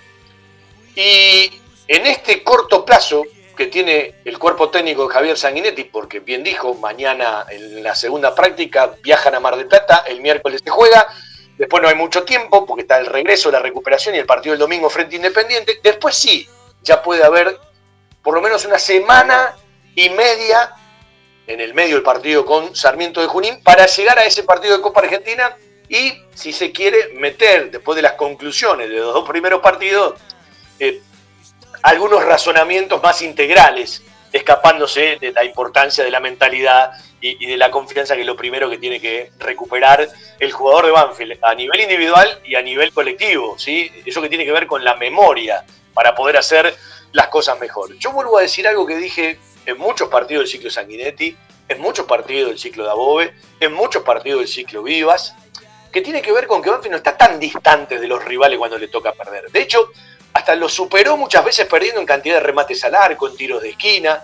Y en este corto plazo que tiene el cuerpo técnico de Javier Sanguinetti, porque bien dijo, mañana en la segunda práctica viajan a Mar del Plata, el miércoles se juega, después no hay mucho tiempo porque está el regreso, la recuperación y el partido del domingo frente Independiente, después sí, ya puede haber por lo menos una semana y media en el medio del partido con Sarmiento de Junín para llegar a ese partido de Copa Argentina y, si se quiere, meter, después de las conclusiones de los dos primeros partidos, eh, algunos razonamientos más integrales, escapándose de la importancia de la mentalidad y, de la confianza, que es lo primero que tiene que recuperar el jugador de Banfield, a nivel individual y a nivel colectivo, ¿sí? Eso que tiene que ver con la memoria para poder hacer las cosas mejor. Yo vuelvo a decir algo que dije en muchos partidos del ciclo Sanguinetti, en muchos partidos del ciclo de Above, en muchos partidos del ciclo Vivas, que tiene que ver con que Banfield no está tan distante de los rivales cuando le toca perder. De hecho, hasta lo superó muchas veces perdiendo en cantidad de remates al arco, en tiros de esquina.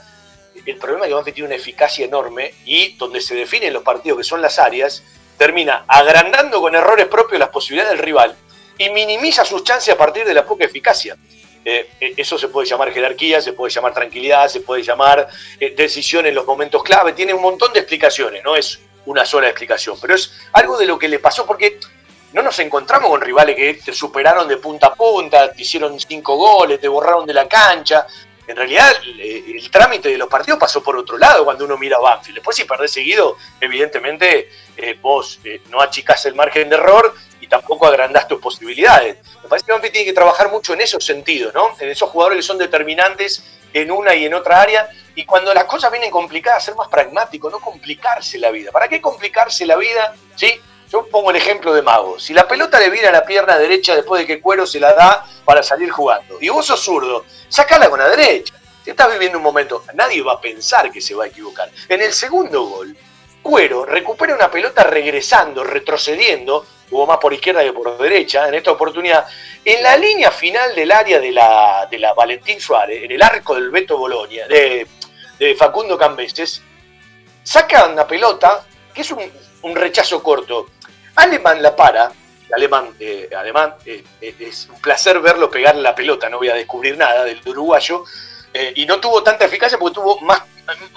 El problema es que Banfield tiene una eficacia enorme y donde se definen los partidos que son las áreas, termina agrandando con errores propios las posibilidades del rival y minimiza sus chances a partir de la poca eficacia. Eh, eh, eso se puede llamar jerarquía, se puede llamar tranquilidad, se puede llamar eh, decisión en los momentos clave, tiene un montón de explicaciones, no es una sola explicación, pero es algo de lo que le pasó porque no nos encontramos con rivales que te superaron de punta a punta, te hicieron cinco goles, te borraron de la cancha. En realidad, el, trámite de los partidos pasó por otro lado cuando uno mira a Banfield. Después, si perdés seguido, evidentemente vos no achicás el margen de error y tampoco agrandás tus posibilidades. Me parece que Banfield tiene que trabajar mucho en esos sentidos, ¿no? En esos jugadores que son determinantes en una y en otra área. Y cuando las cosas vienen complicadas, ser más pragmático, no complicarse la vida. ¿Para qué complicarse la vida? ¿Sí? Yo pongo el ejemplo de Mago. Si la pelota le viene a la pierna derecha después de que Cuero se la da para salir jugando, y vos sos zurdo, sacala con la derecha. Si estás viviendo un momento, nadie va a pensar que se va a equivocar. En el segundo gol, Cuero recupera una pelota regresando, retrocediendo, hubo más por izquierda que por derecha en esta oportunidad, en la línea final del área de la, de la Valentín Suárez, en el arco del Beto Bolonia, de, Facundo Cambeses, saca una pelota que es un, un rechazo corto. Alemán la para, alemán, eh, eh, eh, es un placer verlo pegar la pelota, no voy a descubrir nada del uruguayo, y no tuvo tanta eficacia porque tuvo más,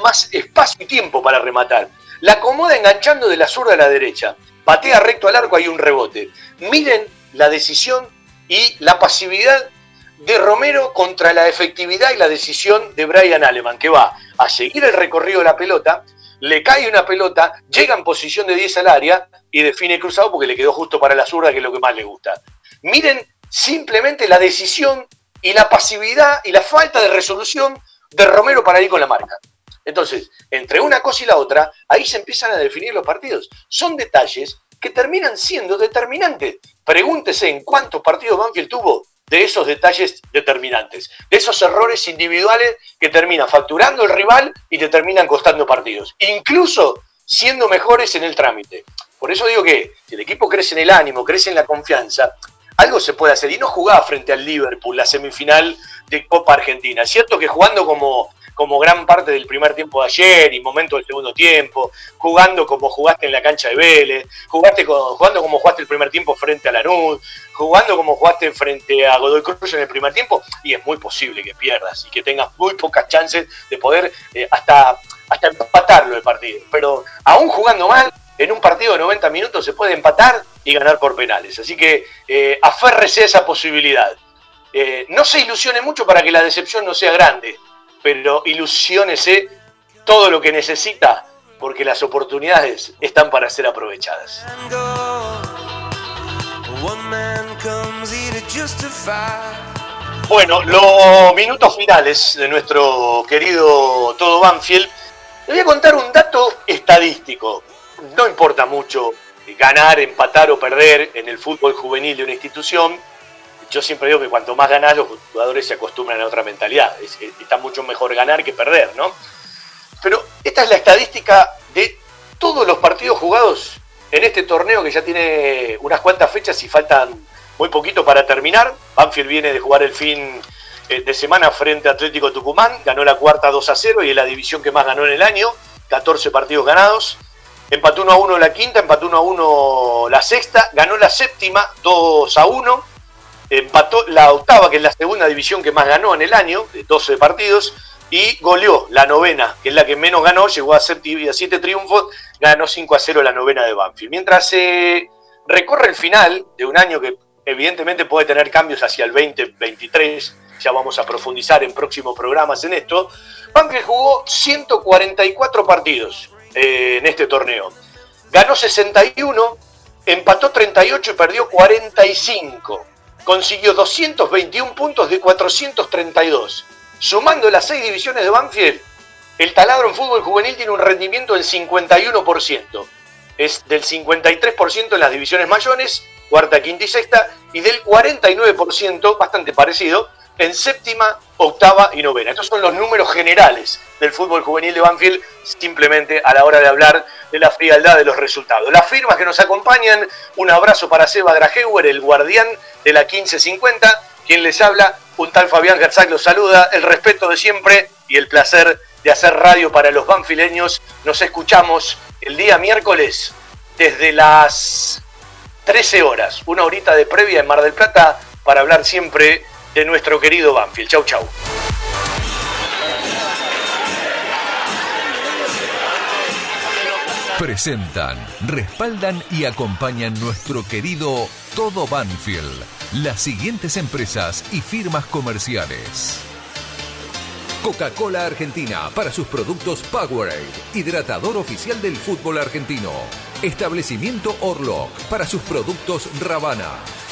más espacio y tiempo para rematar. La acomoda enganchando de la zurda a la derecha, patea recto al arco, hay un rebote. Miren la decisión y la pasividad de Romero contra la efectividad y la decisión de Brian Aleman, que va a seguir el recorrido de la pelota, le cae una pelota, llega en posición de 10 al área y define cruzado porque le quedó justo para la zurda, que es lo que más le gusta. Miren simplemente la decisión y la pasividad y la falta de resolución de Romero para ir con la marca. Entonces, entre una cosa y la otra, ahí se empiezan a definir los partidos. Son detalles que terminan siendo determinantes. Pregúntese en cuántos partidos Banfield tuvo de esos detalles determinantes, de esos errores individuales que terminan facturando el rival y te terminan costando partidos, incluso siendo mejores en el trámite. Por eso digo que si el equipo crece en el ánimo, crece en la confianza, algo se puede hacer. Y no jugaba frente al Liverpool la semifinal de Copa Argentina. Cierto que jugando como, como gran parte del primer tiempo de ayer y momento del segundo tiempo, jugando como jugaste en la cancha de Vélez, jugaste jugando como jugaste el primer tiempo frente a Lanús, jugando como jugaste frente a Godoy Cruz en el primer tiempo, y es muy posible que pierdas y que tengas muy pocas chances de poder eh, hasta, hasta empatarlo el partido. Pero aún jugando mal, en un partido de 90 minutos se puede empatar y ganar por penales. Así que eh, aférrese a esa posibilidad. Eh, no se ilusione mucho para que la decepción no sea grande, pero ilusiónese todo lo que necesita porque las oportunidades están para ser aprovechadas. Bueno, los minutos finales de nuestro querido Todo Banfield. Le voy a contar un dato estadístico. No importa mucho ganar, empatar o perder en el fútbol juvenil de una institución. Yo siempre digo que cuanto más ganás, los jugadores se acostumbran a otra mentalidad. está mucho mejor ganar que perder, ¿no? Pero esta es la estadística de todos los partidos jugados en este torneo que ya tiene unas cuantas fechas y faltan muy poquito para terminar. Banfield viene de jugar el fin eh, de semana frente a Atlético Tucumán, ganó la cuarta 2 a 0 y es la división que más ganó en el año, 14 partidos ganados. Empató 1 a 1 la quinta, empató 1 a 1 la sexta, ganó la séptima 2 a 1, empató la octava, que es la segunda división que más ganó en el año, de 12 partidos, y goleó la novena, que es la que menos ganó, llegó a 7 triunfos, ganó 5 a 0 la novena de Banfield. Mientras se recorre el final de un año que evidentemente puede tener cambios hacia el 2023, ya vamos a profundizar en próximos programas en esto, Banfield jugó 144 partidos, eh, en este torneo. Ganó 61, empató 38 y perdió 45. Consiguió 221 puntos de 432. Sumando las seis divisiones de Banfield, el taladro en fútbol juvenil tiene un rendimiento del 51%. Es del 53% en las divisiones mayores, cuarta, quinta y sexta, y del 49%, bastante parecido, en séptima, octava y novena. Estos son los números generales del fútbol juvenil de Banfield, simplemente a la hora de hablar de la frialdad de los resultados. Las firmas que nos acompañan, un abrazo para Seba Grajeuer, el guardián de la 1550, quien les habla, un tal Fabián Herzag los saluda, el respeto de siempre y el placer de hacer radio para los banfileños. Nos escuchamos el día miércoles desde las 13 horas, una horita de previa en Mar del Plata para hablar siempre de nuestro querido Banfield. Chau, chau. Presentan, respaldan y acompañan nuestro querido Todo Banfield, las siguientes empresas y firmas comerciales. Coca-Cola Argentina para sus productos Powerade, hidratador oficial del fútbol argentino. Establecimiento Orlock para sus productos Ravana.